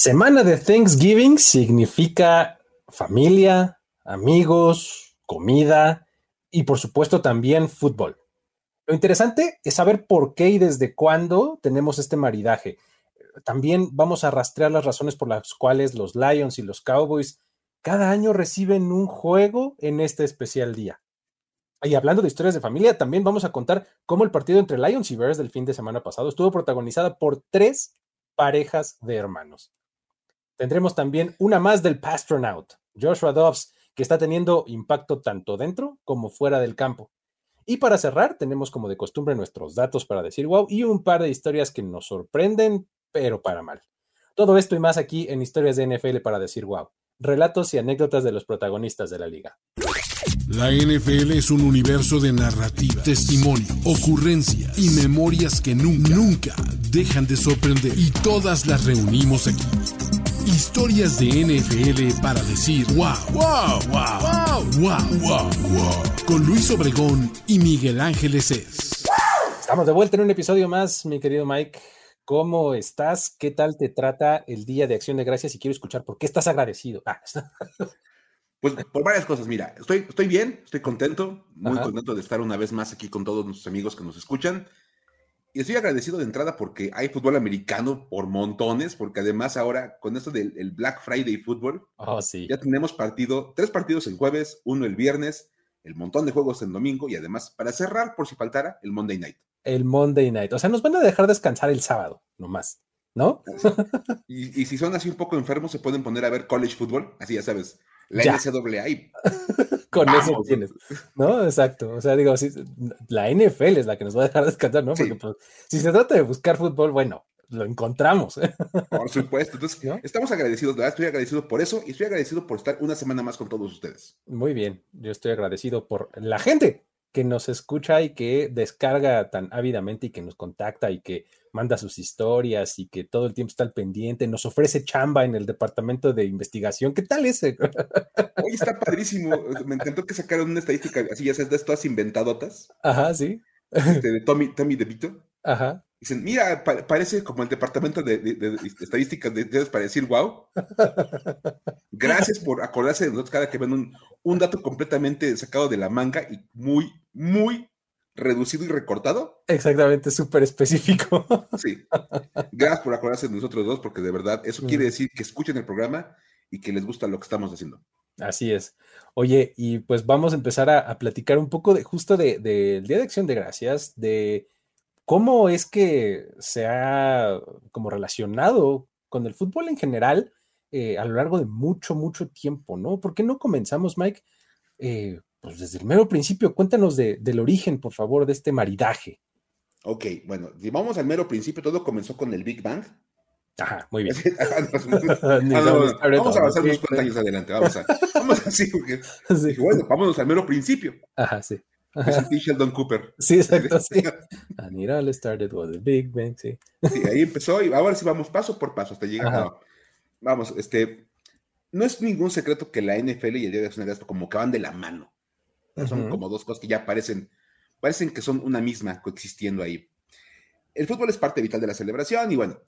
Semana de Thanksgiving significa familia, amigos, comida y por supuesto también fútbol. Lo interesante es saber por qué y desde cuándo tenemos este maridaje. También vamos a rastrear las razones por las cuales los Lions y los Cowboys cada año reciben un juego en este especial día. Y hablando de historias de familia, también vamos a contar cómo el partido entre Lions y Bears del fin de semana pasado estuvo protagonizada por tres parejas de hermanos. Tendremos también una más del Pastronaut, Joshua Dobbs, que está teniendo impacto tanto dentro como fuera del campo. Y para cerrar, tenemos como de costumbre nuestros datos para decir wow y un par de historias que nos sorprenden, pero para mal. Todo esto y más aquí en Historias de NFL para decir wow. Relatos y anécdotas de los protagonistas de la liga. La NFL es un universo de narrativa, testimonio, ocurrencias y memorias que nunca, nunca dejan de sorprender. Y todas las reunimos aquí Historias de NFL para decir wow, wow, wow, wow, wow, wow, Con Luis Obregón y Miguel Ángeles es. Estamos de vuelta en un episodio más, mi querido Mike. ¿Cómo estás? ¿Qué tal te trata el Día de Acción de Gracias? Y quiero escuchar por qué estás agradecido. Ah. Pues por varias cosas, mira, estoy, estoy bien, estoy contento, muy contento de estar una vez más aquí con todos nuestros amigos que nos escuchan. Y estoy agradecido de entrada porque hay fútbol americano por montones, porque además ahora con esto del Black Friday Fútbol, oh, sí. ya tenemos partido, tres partidos el jueves, uno el viernes, el montón de juegos el domingo y además, para cerrar, por si faltara, el Monday Night. El Monday Night. O sea, nos van a dejar descansar el sábado, nomás, ¿no? y, y si son así un poco enfermos, se pueden poner a ver college football, así ya sabes, la NCAA. Con eso tienes, ¿no? Exacto. O sea, digo, la NFL es la que nos va a dejar descansar, ¿no? Porque pues, si se trata de buscar fútbol, bueno, lo encontramos. Por supuesto. Entonces, estamos agradecidos, verdad, estoy agradecido por eso y estoy agradecido por estar una semana más con todos ustedes. Muy bien, yo estoy agradecido por la gente que nos escucha y que descarga tan ávidamente y que nos contacta y que manda sus historias y que todo el tiempo está al pendiente, nos ofrece chamba en el departamento de investigación. ¿Qué tal ese? Oye, está padrísimo. Me encantó que sacaron una estadística así, ya sabes, de todas inventadotas. Ajá, sí. Este, de Tommy, Tommy DeVito. Ajá. Dicen, mira, parece como el departamento de, estadísticas de, para decir wow. Gracias por acordarse de nosotros cada que ven un, un dato completamente sacado de la manga y muy, muy reducido y recortado. Exactamente, súper específico. Sí. Gracias por acordarse de nosotros dos, porque de verdad eso quiere decir que escuchen el programa y que les gusta lo que estamos haciendo. Así es. Oye, y pues vamos a empezar a, platicar un poco de justo del de, Día de Acción de Gracias, de cómo es que se ha como relacionado con el fútbol en general eh, a lo largo de mucho, mucho tiempo, ¿no? ¿Por qué no comenzamos, Mike? Eh, pues desde el mero principio, cuéntanos del origen, por favor, de este maridaje. Ok, bueno, si vamos al mero principio, todo comenzó con el Big Bang. Ajá, muy bien. vamos a avanzar unos cuantos años adelante, vamos a, vamos así, porque, bueno, vámonos al mero principio. Ajá, sí. Es Sheldon Cooper. Sí, exacto, sí. And it all started with the Big Bang, sí. Sí, ahí empezó y ahora sí vamos paso por paso hasta llegar a... Vamos, este, no es ningún secreto que la NFL y el Día de Acción de como que van de la mano. Son como dos cosas que ya parecen, parecen que son una misma coexistiendo ahí. El fútbol es parte vital de la celebración y bueno,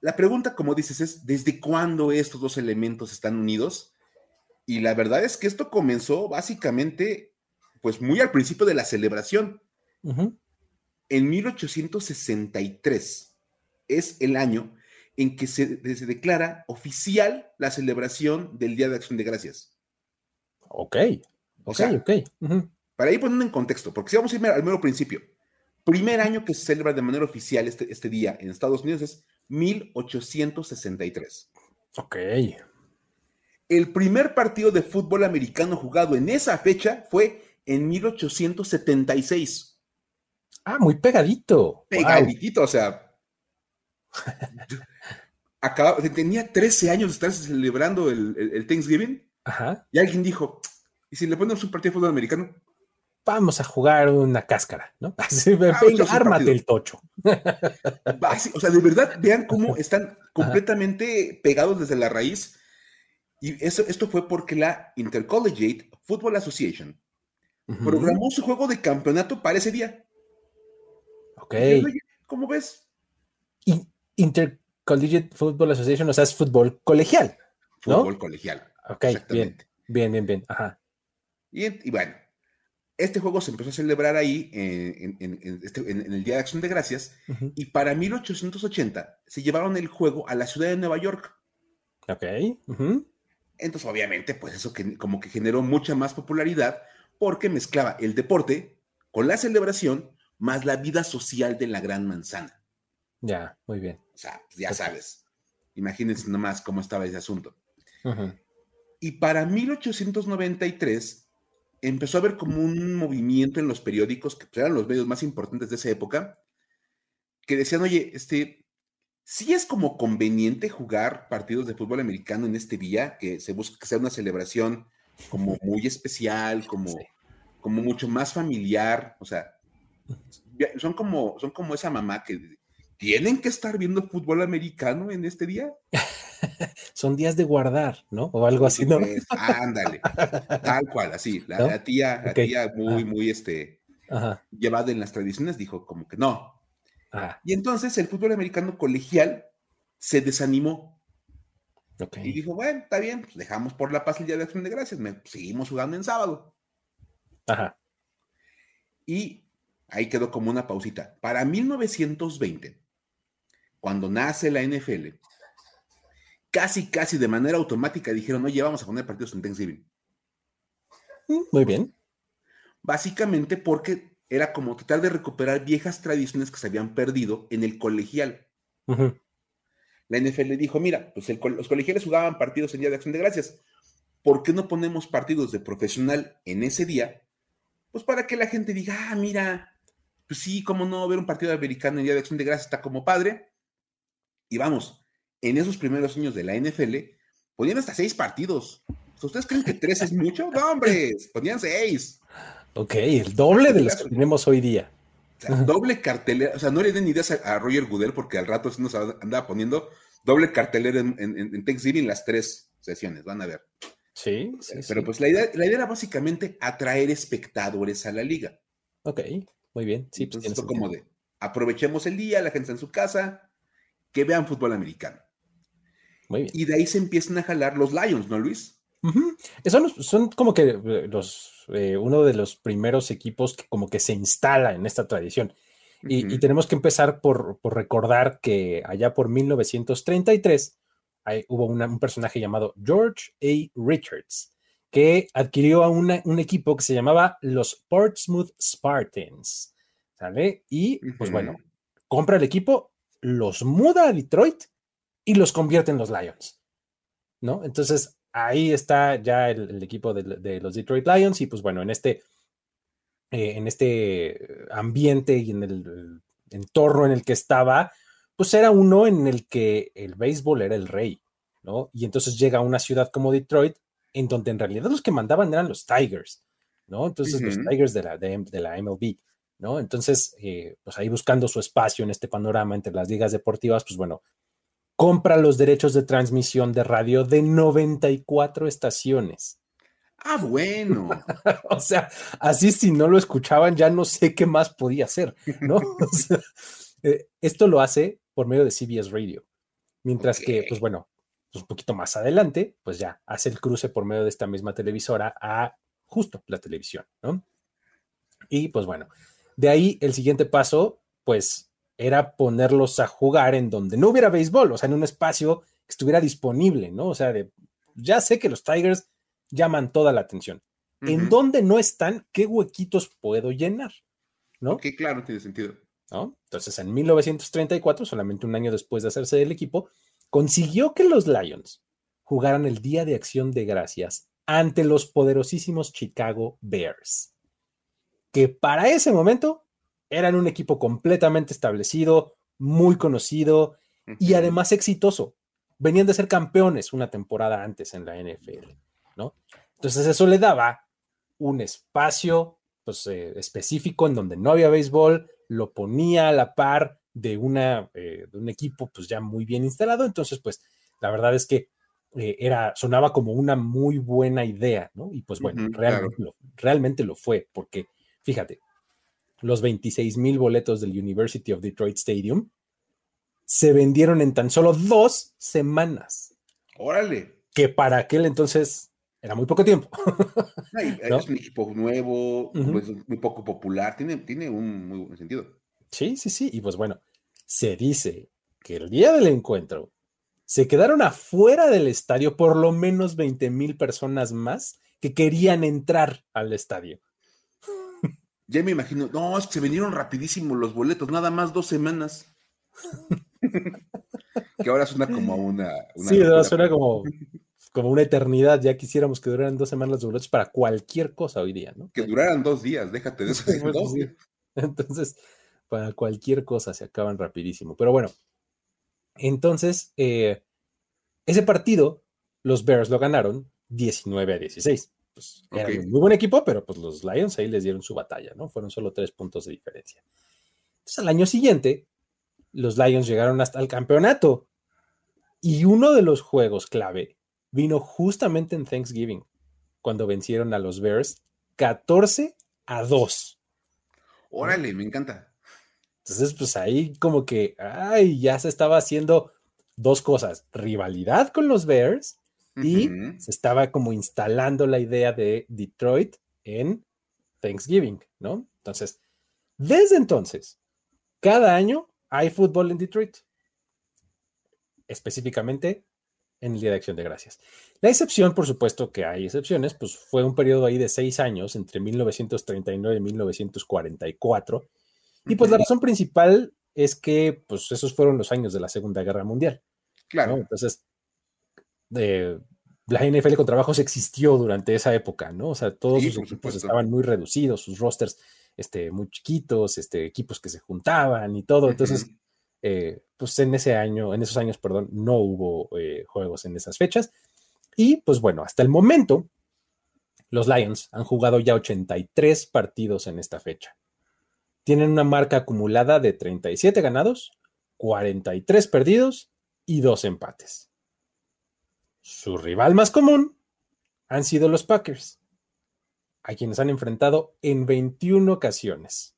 la pregunta, como dices, es ¿desde cuándo estos dos elementos están unidos? Y la verdad es que esto comenzó básicamente, pues muy al principio de la celebración. En 1863 es el año en que se, declara oficial la celebración del Día de Acción de Gracias. Ok. O sea, ok. Para ir poniendo en contexto, porque si vamos a ir al mero principio, primer año que se celebra de manera oficial este, este día en Estados Unidos es 1863. Ok. El primer partido de fútbol americano jugado en esa fecha fue en 1876. Ah, muy pegadito. Pegadito, o sea. tenía 13 años de estar celebrando el, el Thanksgiving. Ajá. Y alguien dijo, ¿Y si le ponemos un partido de fútbol americano? Vamos a jugar una cáscara, ¿no? Así, ármate el tocho. o sea, de verdad, vean cómo están completamente pegados desde la raíz. Y eso, esto fue porque la Intercollegiate Football Association programó su juego de campeonato para ese día. Ok. ¿Cómo ves? Intercollegiate Collegiate Football Association, o sea, es fútbol colegial. Fútbol colegial. Ok, bien, bien, bien, bien. Ajá. Y, bueno, este juego se empezó a celebrar ahí en, este, el Día de Acción de Gracias y para 1880 se llevaron el juego a la ciudad de Nueva York. Ok. Entonces, obviamente, pues eso que, como que generó mucha más popularidad porque mezclaba el deporte con la celebración más la vida social de la Gran Manzana. Ya, muy bien. O sea, pues, ya sabes. Imagínense nomás cómo estaba ese asunto. Y para 1893 empezó a haber como un movimiento en los periódicos, que eran los medios más importantes de esa época, que decían, oye, este, sí es como conveniente jugar partidos de fútbol americano en este día, que se busca que sea una celebración como muy especial, como, como mucho más familiar, o sea, son como, son como esa mamá que tienen que estar viendo fútbol americano en este día. son días de guardar, ¿no? O algo así, ¿no? Pues, ándale, tal cual, así. La, tía, la tía muy, muy, este, llevada en las tradiciones, dijo como que no. Y entonces el fútbol americano colegial se desanimó. Y dijo, bueno, está bien, pues dejamos por la paz el Día de Acción de Gracias, seguimos jugando en sábado. Ajá. Y ahí quedó como una pausita. Para 1920, cuando nace la NFL, casi, casi de manera automática dijeron, oye, vamos a poner partidos en Thanksgiving. Mm, muy bien. Básicamente porque era como tratar de recuperar viejas tradiciones que se habían perdido en el colegial. La NFL dijo, mira, pues los colegiales jugaban partidos en Día de Acción de Gracias. ¿Por qué no ponemos partidos de profesional en ese día? Pues para que la gente diga, ah, mira, pues sí, cómo no, ver un partido americano en Día de Acción de Gracias está como padre. Y vamos, en esos primeros años de la NFL, ponían hasta seis partidos. ¿Ustedes creen que tres es mucho? No, hombre, ponían seis. Ok, el doble de los que tenemos hoy día. doble cartelera, o sea, no le den ideas a, Roger Goodell porque al rato se nos andaba poniendo doble cartelera en, en, Thanksgiving las tres sesiones, van a ver. Sí, sí. Pero pues la idea, la idea era básicamente atraer espectadores a la liga. Ok, muy bien. Sí, pues Entonces, como de aprovechemos el día, la gente está en su casa, que vean fútbol americano. Y de ahí se empiezan a jalar los Lions, ¿no, Luis? son, como que eh, los, eh, uno de los primeros equipos que como que se instala en esta tradición. y, tenemos que empezar por, recordar que allá por 1933 hubo un personaje llamado George A. Richards que adquirió a un equipo que se llamaba los Portsmouth Spartans. ¿Sale? Y pues bueno, compra el equipo, los muda a Detroit y los convierte en los Lions. ¿No? Entonces, ahí está ya el, equipo de, los Detroit Lions y pues bueno, en este, eh, en este ambiente y en el, entorno en el que estaba, pues era uno en el que el béisbol era el rey, ¿no? Y entonces llega a una ciudad como Detroit, en donde en realidad los que mandaban eran los Tigers, ¿no? Entonces los Tigers de la, de, la MLB, ¿no? Entonces, eh, pues ahí buscando su espacio en este panorama entre las ligas deportivas, pues bueno, compra los derechos de transmisión de radio de 94 estaciones. Ah, bueno. o sea, así si no lo escuchaban, ya no sé qué más podía hacer, ¿no? Eh, esto lo hace por medio de CBS Radio. Mientras que, pues bueno, pues un poquito más adelante, pues ya hace el cruce por medio de esta misma televisora a justo la televisión, ¿no? Y pues bueno, de ahí el siguiente paso, pues era ponerlos a jugar en donde no hubiera béisbol, o sea, en un espacio que estuviera disponible, ¿no? O sea, de, ya sé que los Tigers llaman toda la atención. En donde no están, ¿qué huequitos puedo llenar? ¿No? Que claro, tiene sentido. ¿No? Entonces, en 1934, solamente un año después de hacerse del equipo, consiguió que los Lions jugaran el Día de Acción de Gracias ante los poderosísimos Chicago Bears, que para ese momento eran un equipo completamente establecido, muy conocido y además exitoso. Venían de ser campeones una temporada antes en la NFL, ¿no? Entonces eso le daba un espacio pues, eh, específico en donde no había béisbol, lo ponía a la par de, una, eh, de un equipo pues ya muy bien instalado. Entonces, pues la verdad es que eh, era, sonaba como una muy buena idea, ¿no? Y pues bueno, realmente lo fue, porque fíjate, los 26 mil boletos del University of Detroit Stadium se vendieron en tan solo dos semanas. Órale. Que para aquel entonces era muy poco tiempo. Es un equipo nuevo, pues, muy poco popular, tiene, tiene un muy buen sentido. Sí, sí, sí. Y pues bueno, se dice que el día del encuentro se quedaron afuera del estadio por lo menos 20 mil personas más que querían entrar al estadio. Ya me imagino, no, es que se vendieron rapidísimo los boletos, nada más dos semanas. que ahora suena como una... sí, suena como, como una eternidad. Ya quisiéramos que duraran dos semanas los boletos para cualquier cosa hoy día, ¿no? Que duraran dos días, déjate de eso. Entonces, para cualquier cosa se acaban rapidísimo. Pero bueno, entonces, eh, ese partido, los Bears lo ganaron 19 a 16. Pues, era un muy buen equipo, pero pues los Lions ahí les dieron su batalla, ¿no? Fueron solo tres puntos de diferencia. Entonces, al año siguiente, los Lions llegaron hasta el campeonato. Y uno de los juegos clave vino justamente en Thanksgiving, cuando vencieron a los Bears 14 a 2. Órale, me encanta. Entonces, pues ahí como que, ay, ya se estaba haciendo dos cosas, rivalidad con los Bears y se estaba como instalando la idea de Detroit en Thanksgiving, ¿no? Entonces, desde entonces, cada año hay fútbol en Detroit, específicamente en el Día de Acción de Gracias. La excepción, por supuesto que hay excepciones, pues fue un periodo ahí de seis años, entre 1939 y 1944, y pues la razón principal es que pues esos fueron los años de la Segunda Guerra Mundial. Claro. Entonces, la NFL con trabajos existió durante esa época, ¿no? O sea, todos sus equipos estaban muy reducidos, sus rosters este, muy chiquitos, este, equipos que se juntaban y todo. Entonces, eh, pues en ese año, en esos años, perdón, no hubo eh, juegos en esas fechas. Y pues bueno, hasta el momento, los Lions han jugado ya 83 partidos en esta fecha tienen una marca acumulada de 37 ganados, 43 perdidos y 2 empates. Su rival más común han sido los Packers, a quienes han enfrentado en 21 ocasiones.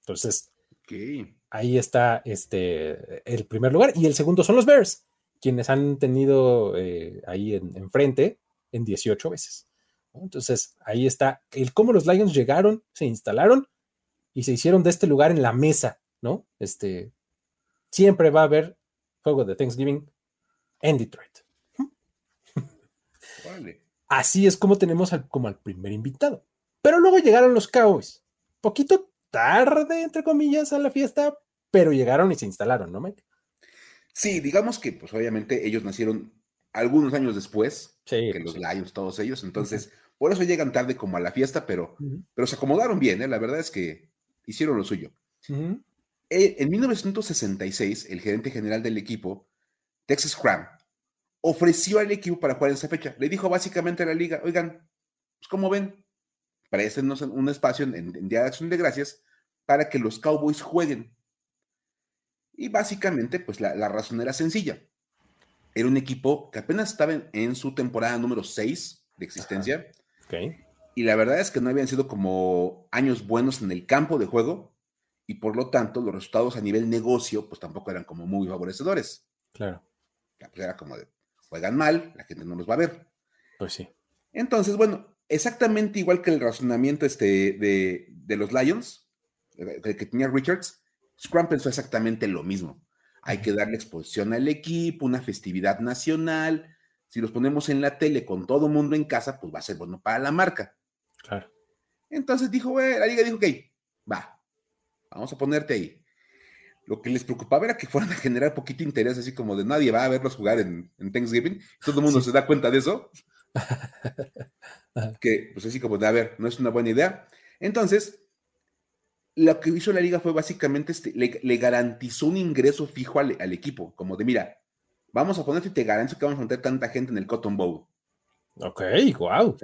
Entonces, ahí está este, el primer lugar. Y el segundo son los Bears, quienes han tenido eh, ahí enfrente en, en 18 veces. Entonces, ahí está el cómo los Lions llegaron, se instalaron y se hicieron de este lugar en la mesa, ¿no? Este, siempre va a haber juego de Thanksgiving en Detroit. Así es como tenemos al, como al primer invitado. Pero luego llegaron los Cowboys. Poquito tarde, entre comillas, a la fiesta, pero llegaron y se instalaron, ¿no, Mike? Sí, digamos que, pues obviamente ellos nacieron algunos años después que los Lions, todos ellos. Entonces, por eso llegan tarde como a la fiesta, pero, pero se acomodaron bien, ¿eh? La verdad es que hicieron lo suyo. Eh, en 1966, el gerente general del equipo, Texas Cram, ofreció al equipo para jugar en esa fecha. Le dijo básicamente a la liga, oigan, pues como ven, préstenos un espacio en, Día de Acción de Gracias para que los Cowboys jueguen. Y básicamente, pues la, razón era sencilla. Era un equipo que apenas estaba en, su temporada número 6 de existencia. Okay y la verdad es que no habían sido como años buenos en el campo de juego y por lo tanto los resultados a nivel negocio pues tampoco eran como muy favorecedores. Claro. Pues era como de, juegan mal, la gente no los va a ver. Pues sí. Entonces, bueno, exactamente igual que el razonamiento este de, los Lions, eh, que tenía Richards, Scrum pensó exactamente lo mismo. Hay que darle exposición al equipo, una festividad nacional. Si los ponemos en la tele con todo el mundo en casa, pues va a ser bueno para la marca. Claro. Entonces dijo, la liga dijo, ok, va, vamos a ponerte ahí. Lo que les preocupaba era que fueran a generar poquito interés, así como de nadie va a verlos jugar en, Thanksgiving. Todo el mundo se da cuenta de eso. que, pues así como de, a ver, no es una buena idea. Entonces, lo que hizo la liga fue básicamente, este, le, garantizó un ingreso fijo al, equipo, como de, mira, vamos a ponerte y te garantizo que vamos a meter tanta gente en el Cotton Bowl. Ok, wow.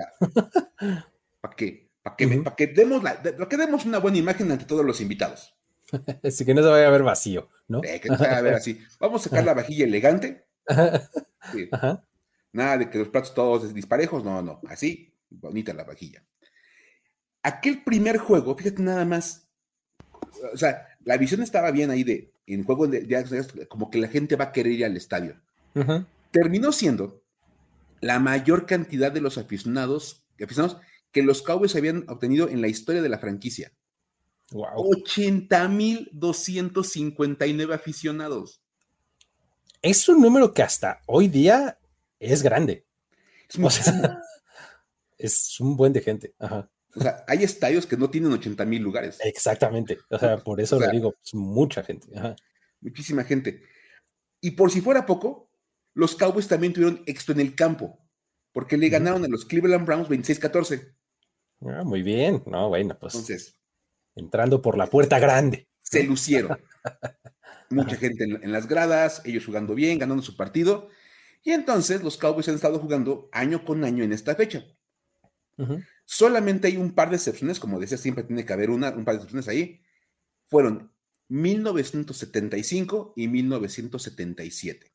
para que, para que, que, demos la, que demos una buena imagen ante todos los invitados. Así que no se vaya a ver vacío, ¿no? que no se vaya a ver así. Vamos a sacar la vajilla elegante. Nada de que los platos todos disparejos, no, no, así, bonita la vajilla. Aquel primer juego, fíjate nada más, o sea, la visión estaba bien ahí de en juego de, como que la gente va a querer ir al estadio. Terminó siendo la mayor cantidad de los aficionados, aficionados que los Cowboys habían obtenido en la historia de la franquicia. Wow. 80.259 aficionados. Es un número que hasta hoy día es grande. Es, un buen de gente. O sea, hay estadios que no tienen 80 mil lugares. Exactamente. O sea, por eso lo digo, es mucha gente. Muchísima gente. Y por si fuera poco, los Cowboys también tuvieron éxito en el campo, porque le ganaron a los Cleveland Browns 26-14. Ah, muy bien. No, bueno, pues. Entonces. Entrando por la puerta grande. Se lucieron. Mucha gente en, las gradas, ellos jugando bien, ganando su partido. Y entonces los Cowboys han estado jugando año con año en esta fecha. Solamente hay un par de excepciones, como decía, siempre tiene que haber una, un par de excepciones ahí. Fueron 1975 y 1977.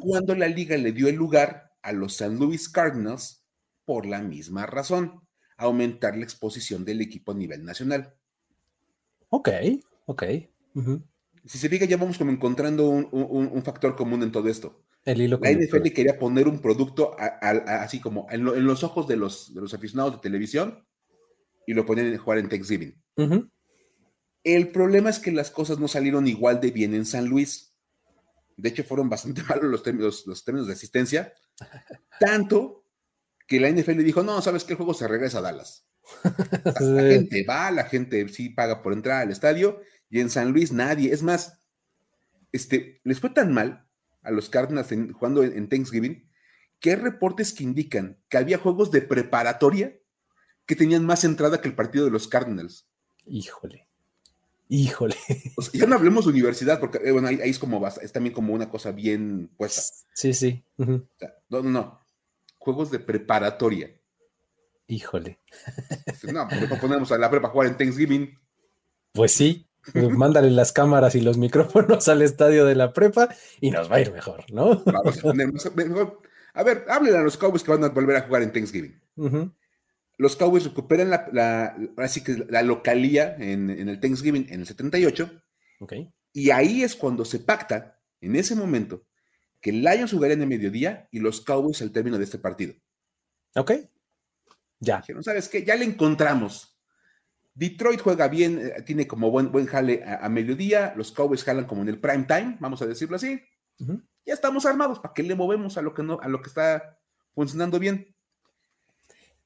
Cuando la liga le dio el lugar a los St. Louis Cardinals por la misma razón aumentar la exposición del equipo a nivel nacional. Ok, ok. Si se fija, ya vamos como encontrando un, factor común en todo esto. El hilo la NFL quería poner un producto así como en, los ojos de los, de los, aficionados de televisión y lo ponían a jugar en Thanksgiving. El problema es que las cosas no salieron igual de bien en San Luis. De hecho, fueron bastante malos los términos, los términos de asistencia. Tanto que la NFL le dijo, no, sabes que el juego se regresa a Dallas. La, gente va, la gente sí paga por entrar al estadio y en San Luis nadie. Es más, este, les fue tan mal a los Cardinals jugando en, Thanksgiving que hay reportes que indican que había juegos de preparatoria que tenían más entrada que el partido de los Cardinals. Híjole. Híjole. ya no hablemos de universidad, porque eh, bueno, ahí, es como es también como una cosa bien puesta. Sí, sí. no, no, no juegos de preparatoria. Híjole. No, pues ponemos a la prepa a jugar en Thanksgiving. Pues sí, mándale las cámaras y los micrófonos al estadio de la prepa y nos va a ir mejor, ¿no? a, ver, háblenle a los Cowboys que van a volver a jugar en Thanksgiving. Los Cowboys recuperan la, así que la localía en, el Thanksgiving en el 78. Okay. Y ahí es cuando se pacta, en ese momento, que Lions jugaría en el mediodía y los Cowboys al término de este partido. Ok. Ya. ¿no sabes qué? Ya le encontramos. Detroit juega bien, eh, tiene como buen, buen jale a, mediodía, los Cowboys jalan como en el prime time, vamos a decirlo así. Ya estamos armados, ¿para qué le movemos a lo que no, a lo que está funcionando bien?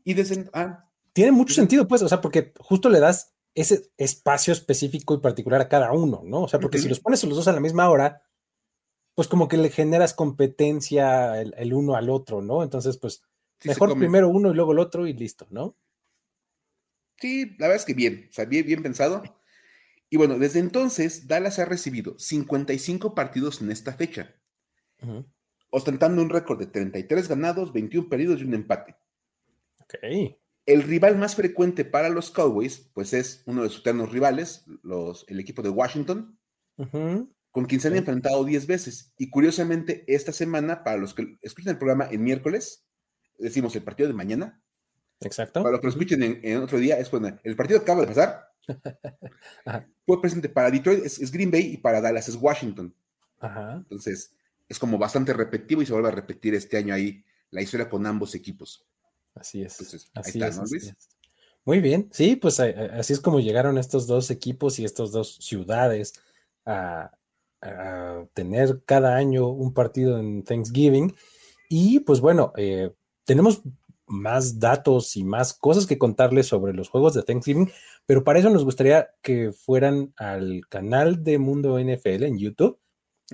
Y desde ah, tiene mucho sentido, pues, o sea, porque justo le das ese espacio específico y particular a cada uno, ¿no? O sea, porque si los pones los dos a la misma hora, pues como que le generas competencia el, uno al otro, ¿no? Entonces, pues mejor primero uno y luego el otro y listo, ¿no? Sí, la verdad es que bien, o sea, bien, bien pensado. Y bueno, desde entonces, Dallas ha recibido 55 partidos en esta fecha, ostentando un récord de 33 ganados, 21 perdidos y un empate. Ok. El rival más frecuente para los Cowboys, pues es uno de sus eternos rivales, los, el equipo de Washington, con quien se han enfrentado 10 veces. Y curiosamente, esta semana, para los que escuchen el programa en miércoles, decimos el partido de mañana. Exacto. Para los que lo escuchen en, otro día, es cuando el partido acaba de pasar. Fue presente para Detroit, es, Green Bay, y para Dallas es Washington. Ajá. Entonces, es como bastante repetitivo y se vuelve a repetir este año ahí la historia con ambos equipos. Así es. así ahí está, ¿no, Luis? Muy bien, sí, pues así es como llegaron estos dos equipos y estas dos ciudades a, tener cada año un partido en Thanksgiving. Y pues bueno, eh, tenemos más datos y más cosas que contarles sobre los juegos de Thanksgiving, pero para eso nos gustaría que fueran al canal de Mundo NFL en YouTube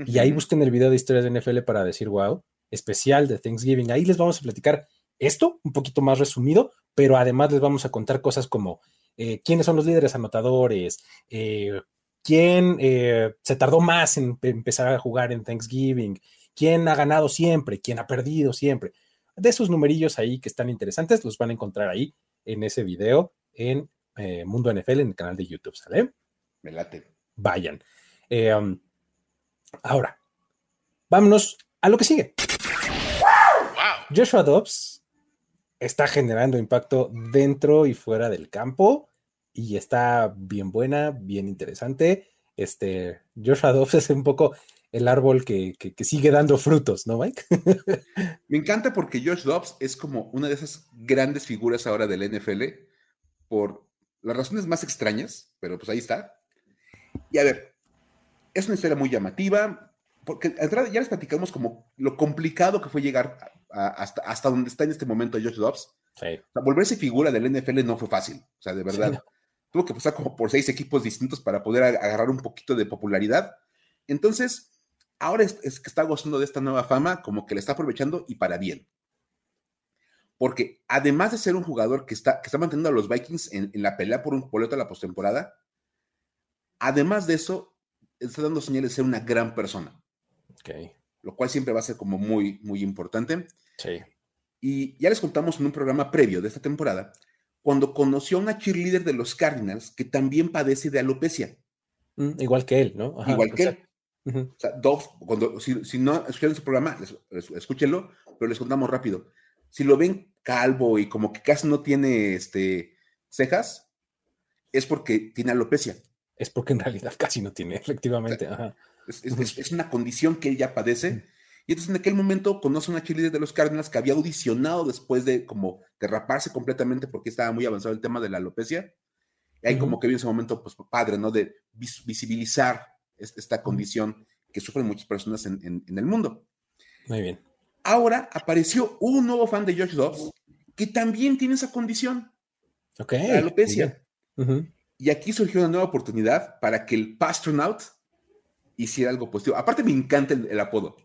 y ahí busquen el video de historias de NFL para decir wow, especial de Thanksgiving. Ahí les vamos a platicar esto un poquito más resumido, pero además les vamos a contar cosas como eh, quiénes son los líderes anotadores, eh, quién eh, se tardó más en empezar a jugar en Thanksgiving, quién ha ganado siempre, quién ha perdido siempre. De esos numerillos ahí que están interesantes, los van a encontrar ahí en ese video en eh, Mundo NFL en el canal de YouTube, ¿sale? Me late. Vayan. Eh, um, ahora, vámonos a lo que sigue. Joshua Dobbs está generando impacto dentro y fuera del campo y está bien buena, bien interesante. este, Joshua Dobbs es un poco el árbol que, sigue dando frutos, ¿no, Mike? Me encanta porque Josh Dobbs es como una de esas grandes figuras ahora del NFL por las razones más extrañas, pero pues ahí está. Y a ver, es una historia muy llamativa, porque ya les platicamos como lo complicado que fue llegar hasta, hasta donde está en este momento Josh Dobbs. volverse figura del NFL no fue fácil, o sea, de verdad. Tuvo que pasar como por seis equipos distintos para poder agarrar un poquito de popularidad. Entonces, ahora es, que está gozando de esta nueva fama, como que le está aprovechando y para bien. Porque además de ser un jugador que está, que está manteniendo a los Vikings en, la pelea por un boleto a la postemporada, además de eso, está dando señales de ser una gran persona. Okay. Lo cual siempre va a ser como muy, muy importante. Sí. Y ya les contamos en un programa previo de esta temporada, cuando conoció a una cheerleader de los Cardinals que también padece de alopecia. Mm, igual que él, ¿no? igual que él. O sea, Dove, cuando, si, no escuchan su programa, escúchenlo, pero les contamos rápido. Si lo ven calvo y como que casi no tiene este, cejas, es porque tiene alopecia. Es porque en realidad casi no tiene, efectivamente. es, una condición que él ya padece. Y entonces en aquel momento conoce a una cheerleader de los Cardinals que había audicionado después de como derraparse completamente porque estaba muy avanzado el tema de la alopecia. Y ahí como que vio ese momento, pues padre, ¿no? De visibilizar esta condición que sufren muchas personas en, el mundo. Muy bien. Ahora apareció un nuevo fan de Josh Dobbs que también tiene esa condición. Ok. La alopecia. Y aquí surgió una nueva oportunidad para que el Pastronaut hiciera algo positivo. Aparte me encanta el, apodo.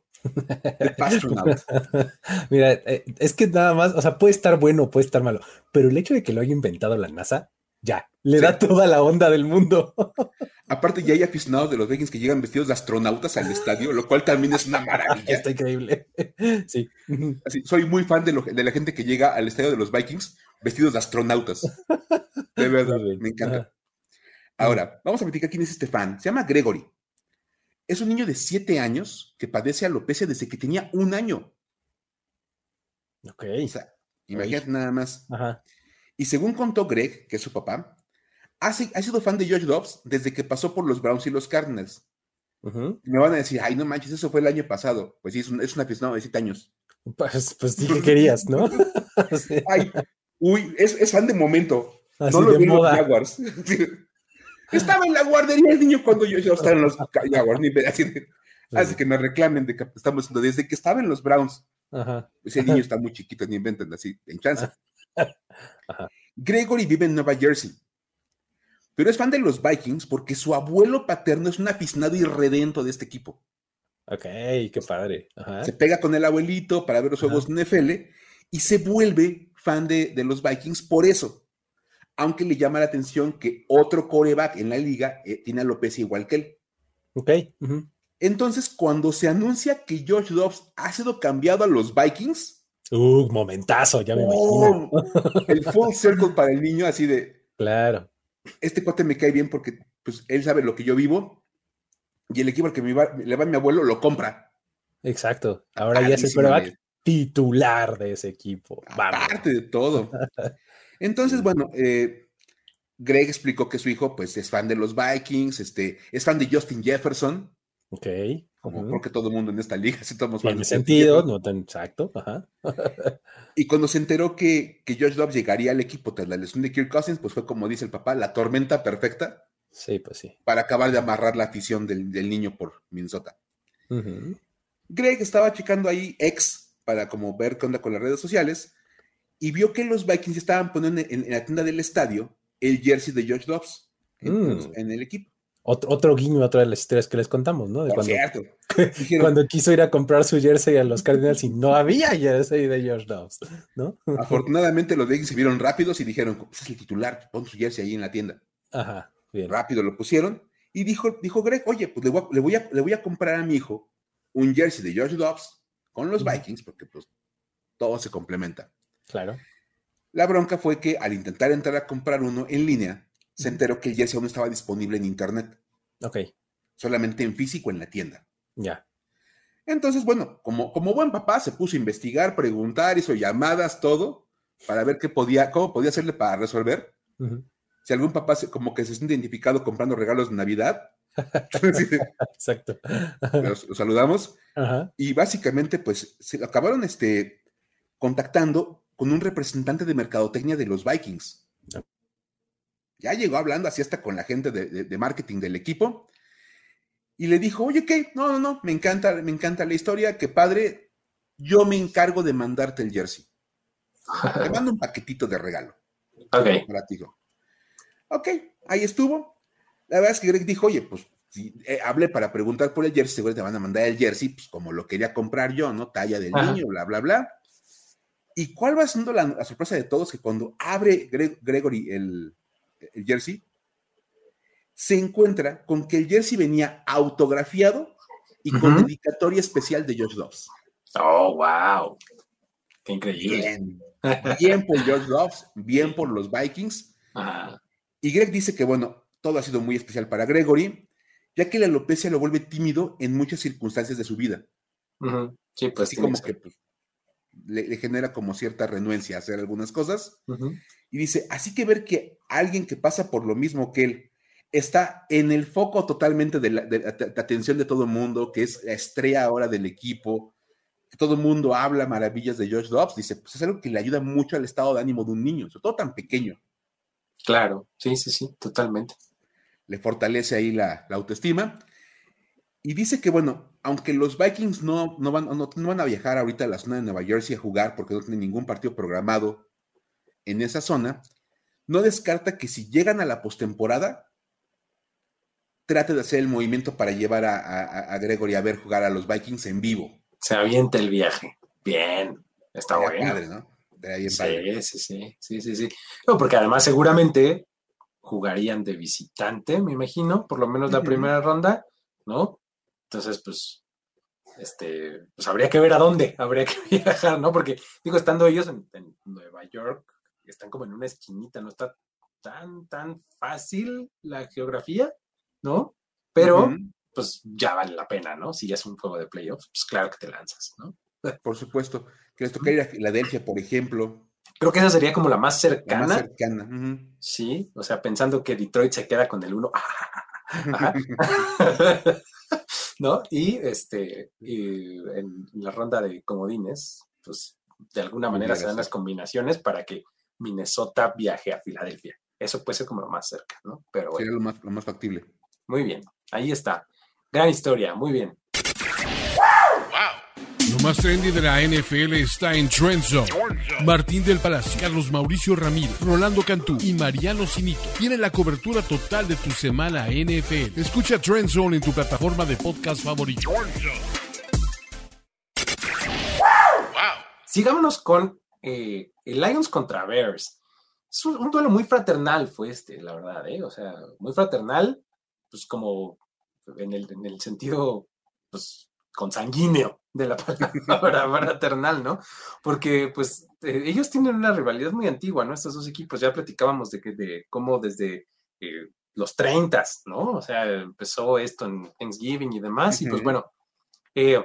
El Pastronaut. Mira, eh, es que nada más, o sea, puede estar bueno, puede estar malo, pero el hecho de que lo haya inventado la NASA ya, le da toda la onda del mundo. Aparte, ya hay aficionados de los Vikings que llegan vestidos de astronautas al estadio, lo cual también es una maravilla. Está increíble. Sí. soy muy fan de, la gente que llega al estadio de los Vikings vestidos de astronautas. De verdad, me encanta. Ahora, vamos a platicar quién es este fan. Se llama Gregory. Es un niño de siete años que padece alopecia desde que tenía un año. Ok. O sea, imagínate nada más. Ajá. Y según contó Greg, que es su papá, ha, sido fan de George Dobbs desde que pasó por los Browns y los Cardinals. Me van a decir, ay, no manches, eso fue el año pasado. Pues sí, es un, es aficionado de siete años. Pues, pues sí que querías, ¿no? Ay, uy, es, fan de momento. no lo vi en los Jaguars. estaba en la guardería el niño cuando yo, estaba en los Jaguars. así, que me reclamen de que estamos desde que estaba en los Browns. Ese niño está muy chiquito, ni inventen así, en chance. Gregory vive en Nueva Jersey, pero es fan de los Vikings porque su abuelo paterno es un aficionado irredento de este equipo. Ok, qué padre. Se pega con el abuelito para ver los juegos NFL y se vuelve fan de, los Vikings por eso. Aunque le llama la atención que otro coreback en la liga eh, tiene alopecia igual que él. Ok. Entonces, cuando se anuncia que George Dobbs ha sido cambiado a los Vikings, Uh, momentazo, ya me imagino. El full circle para el niño, así de. Claro. Este cuate me cae bien porque pues, él sabe lo que yo vivo y el equipo al que me le va mi abuelo lo compra. Exacto. Ahora ya es el titular de ese equipo. Aparte de todo. Entonces, bueno, eh, Greg explicó que su hijo, pues, es fan de los Vikings, este, es fan de Justin Jefferson. Ok. Como porque todo el mundo en esta liga, si estamos Tiene sentido, no tan exacto. y cuando se enteró que, que Josh Dobbs llegaría al equipo tras la lesión de Kirk Cousins, pues fue como dice el papá, la tormenta perfecta. Sí, pues sí. Para acabar de amarrar la afición del, niño por Minnesota. Greg estaba checando ahí ex para como ver qué onda con las redes sociales y vio que los Vikings estaban poniendo en, la tienda del estadio el jersey de Josh Dobbs en mm. el equipo. Otro, guiño otra de las historias que les contamos, ¿no? De cuando, cierto. cuando quiso ir a comprar su jersey a los Cardinals y no había jersey de George Dobbs, ¿no? Afortunadamente los Vikings se vieron rápidos y dijeron, es el titular, pon su jersey ahí en la tienda. Ajá, bien. Rápido lo pusieron y dijo, dijo Greg, oye, pues le voy, a, le, voy a, comprar a mi hijo un jersey de George Dobbs con los Vikings porque pues todo se complementa. Claro. La bronca fue que al intentar entrar a comprar uno en línea, se enteró que el jersey aún no estaba disponible en internet. Ok. Solamente en físico en la tienda. Ya. Entonces, bueno, como, como buen papá, se puso a investigar, preguntar, hizo llamadas, todo, para ver qué podía, cómo podía hacerle para resolver. Si algún papá como que se siente identificado comprando regalos de Navidad, Exacto. Los, saludamos. Y básicamente, pues, se acabaron este, contactando con un representante de mercadotecnia de los Vikings. Ya llegó hablando así hasta con la gente de, marketing del equipo. Y le dijo, oye, ¿qué? No, no, no, me encanta, me encanta la historia, qué padre. Yo me encargo de mandarte el jersey. Te mando un paquetito de regalo. Ok. Ok, ahí estuvo. La verdad es que Greg dijo, oye, pues si eh, hablé para preguntar por el jersey, seguro te van a mandar el jersey, pues como lo quería comprar yo, ¿no? Talla del niño, bla, bla, bla. ¿Y cuál va siendo la, sorpresa de todos? Que cuando abre Gregory el, jersey, se encuentra con que el jersey venía autografiado y con dedicatoria especial de George Dobbs. Oh, wow. Qué increíble. Bien, bien por George Dobbs, bien por los Vikings. Y Greg dice que, bueno, todo ha sido muy especial para Gregory, ya que la alopecia lo vuelve tímido en muchas circunstancias de su vida. Sí, pues. Así como que pues, le, genera como cierta renuencia a hacer algunas cosas. Y dice, así que ver que alguien que pasa por lo mismo que él está en el foco totalmente de la, atención de todo el mundo, que es la estrella ahora del equipo, que todo el mundo habla maravillas de George Dobbs, dice, pues es algo que le ayuda mucho al estado de ánimo de un niño, sobre todo tan pequeño. Claro, sí, sí, sí, totalmente. Le fortalece ahí la, autoestima. Y dice que, bueno, aunque los Vikings no, no, van, no, van a viajar ahorita a la zona de Nueva Jersey a jugar porque no tienen ningún partido programado en esa zona, no descarta que si llegan a la postemporada, trate de hacer el movimiento para llevar a, Gregory a ver jugar a los Vikings en vivo. Se avienta el viaje. Bien, está bueno. ¿no? sí, sí, sí, sí, sí, sí. porque además seguramente jugarían de visitante, me imagino, por lo menos la primera ronda, ¿no? Entonces, pues, este, pues habría que ver a dónde, habría que viajar, ¿no? Porque, digo, estando ellos en, Nueva York, están como en una esquinita, no está tan, tan fácil la geografía, ¿no? Pero, pues ya vale la pena, ¿no? Si ya es un juego de playoffs, pues claro que te lanzas, ¿no? Por supuesto que les tocaría ir a Filadelfia, por ejemplo. Creo que esa sería como la más cercana. La más cercana. Sí, o sea, pensando que Detroit se queda con el 1. ¿No? Y este, en la ronda de comodines, pues de alguna manera se dan las combinaciones para que Minnesota viaje a Filadelfia. Eso puede ser como lo más cerca, ¿no? Pero Sería lo más, lo más factible. Muy bien, ahí está. Gran historia, muy bien. Más trendy de la NFL está en Trend Zone. Martín del Palacio, Carlos Mauricio Ramírez, Rolando Cantú y Mariano Sinito tienen la cobertura total de tu semana NFL. Escucha Trend Zone en tu plataforma de podcast favorito. Sigámonos con eh, el Lions contra Bears. Es un, duelo muy fraternal fue este, la verdad, ¿eh? O sea, muy fraternal, pues como en el, en el sentido, pues consanguíneo de la palabra fraternal, ¿no? Porque pues eh, ellos tienen una rivalidad muy antigua, ¿no? Estos dos equipos, ya platicábamos de, que, de cómo desde eh, los 30, ¿no? O sea, empezó esto en Thanksgiving y demás, y pues bueno, eh,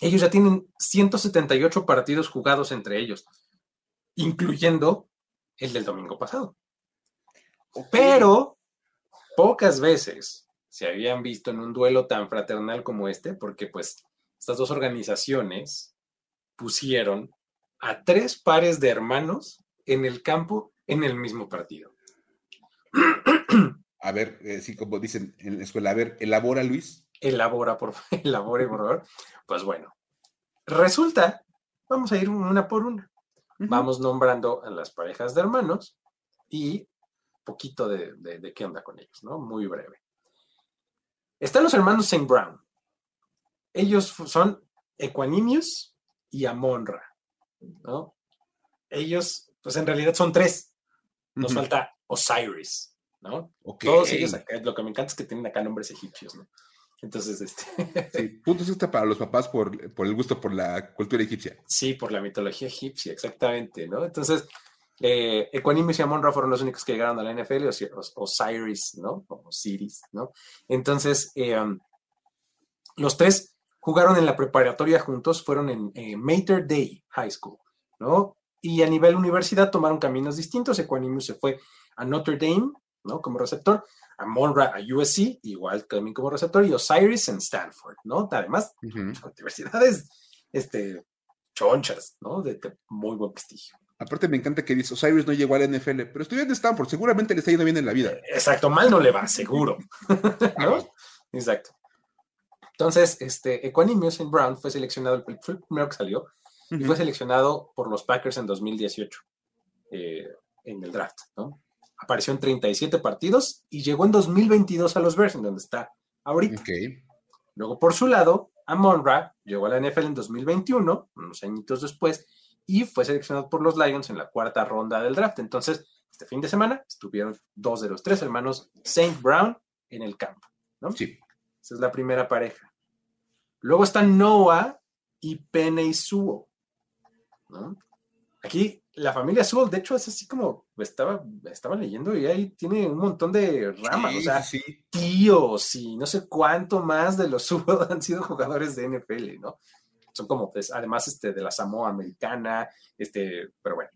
ellos ya tienen 178 partidos jugados entre ellos, incluyendo el del domingo pasado. Pero pocas veces se habían visto en un duelo tan fraternal como este, porque pues estas dos organizaciones pusieron a tres pares de hermanos en el campo en el mismo partido. A ver, eh, sí, como dicen en la escuela, a ver, elabora Luis. Elabora, por favor, elabore, por favor. Pues bueno, resulta, vamos a ir una por una. Vamos nombrando a las parejas de hermanos y poquito de, de qué onda con ellos, ¿no? Muy breve. Están los hermanos Saint Brown. Ellos son Equanimius y Amonra, ¿no? Ellos, pues en realidad son tres. Nos falta Osiris, ¿no? Todos ellos lo que me encanta es que tienen acá nombres egipcios, ¿no? Entonces, este. sí, puntos está para los papás por, por, el gusto por la cultura egipcia. Sí, por la mitología egipcia, exactamente, ¿no? Entonces, eh, Equanimus y Amon fueron los únicos que llegaron a la NFL, Osiris, ¿no? O Osiris, ¿no? Entonces, eh, um, los tres jugaron en la preparatoria juntos, fueron en eh, Mater Day High School, ¿no? Y a nivel universidad tomaron caminos distintos. Equanimus se fue a Notre Dame, ¿no? Como receptor. a Monra a USC, igual también como receptor, y Osiris en Stanford, ¿no? Además, universidades este, chonchas, ¿no? De, muy buen prestigio. Aparte me encanta que dice, Osiris no llegó al NFL, pero estudió en Stanford, seguramente le está yendo bien en la vida. Exacto, mal no le va, seguro. ¿No? Exacto. Entonces, este, Equanimous en Brown fue seleccionado, fue el primero que salió, y fue seleccionado por los Packers en 2018, eh, en el draft, ¿no? Apareció en 37 partidos y llegó en 2022 a los Bears, en donde está ahorita. Luego, por su lado, Amon-Ra llegó a la NFL en 2021, unos añitos después, y fue seleccionado por los Lions en la cuarta ronda del draft. Entonces, este fin de semana estuvieron dos de los tres hermanos Saint Brown en el campo, ¿no? Sí. Esa es la primera pareja. Luego están Noah y Penny Suo, ¿no? Aquí la familia Sewell, de hecho, es así como estaba, estaba leyendo y ahí tiene un montón de ramas, o sea, tíos y no sé cuánto más de los Sewell han sido jugadores de NFL, ¿no? Son como, pues, además, este, de la Samoa americana, este, pero bueno.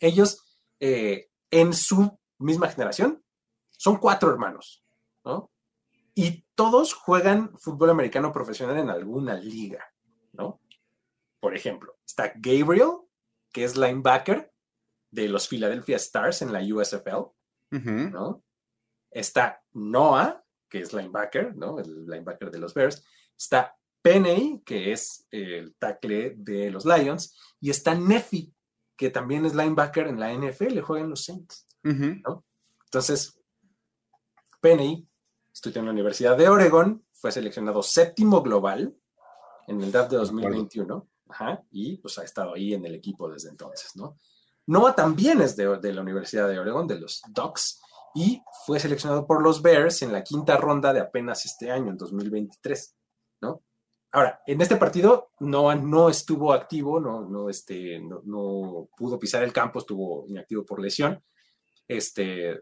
Ellos, eh, en su misma generación, son cuatro hermanos, ¿no? Y todos juegan fútbol americano profesional en alguna liga, ¿no? Por ejemplo, está Gabriel, que es linebacker de los Philadelphia Stars en la USFL, ¿no? Está Noah, que es linebacker, ¿no? El linebacker de los Bears. Está Penny, que es el tackle de los Lions. Y está Nefi, que también es linebacker en la NFL, juega en los Saints, ¿no? Entonces, Penny estudió en la Universidad de Oregon, fue seleccionado séptimo global en el draft de 2021. Ajá, y pues ha estado ahí en el equipo desde entonces, ¿no? Noah también es de, la Universidad de Oregon, de los Ducks, y fue seleccionado por los Bears en la quinta ronda de apenas este año, en 2023, ¿no? Ahora, en este partido Noah no estuvo activo, no, no, este, no, pudo pisar el campo, estuvo inactivo por lesión, este,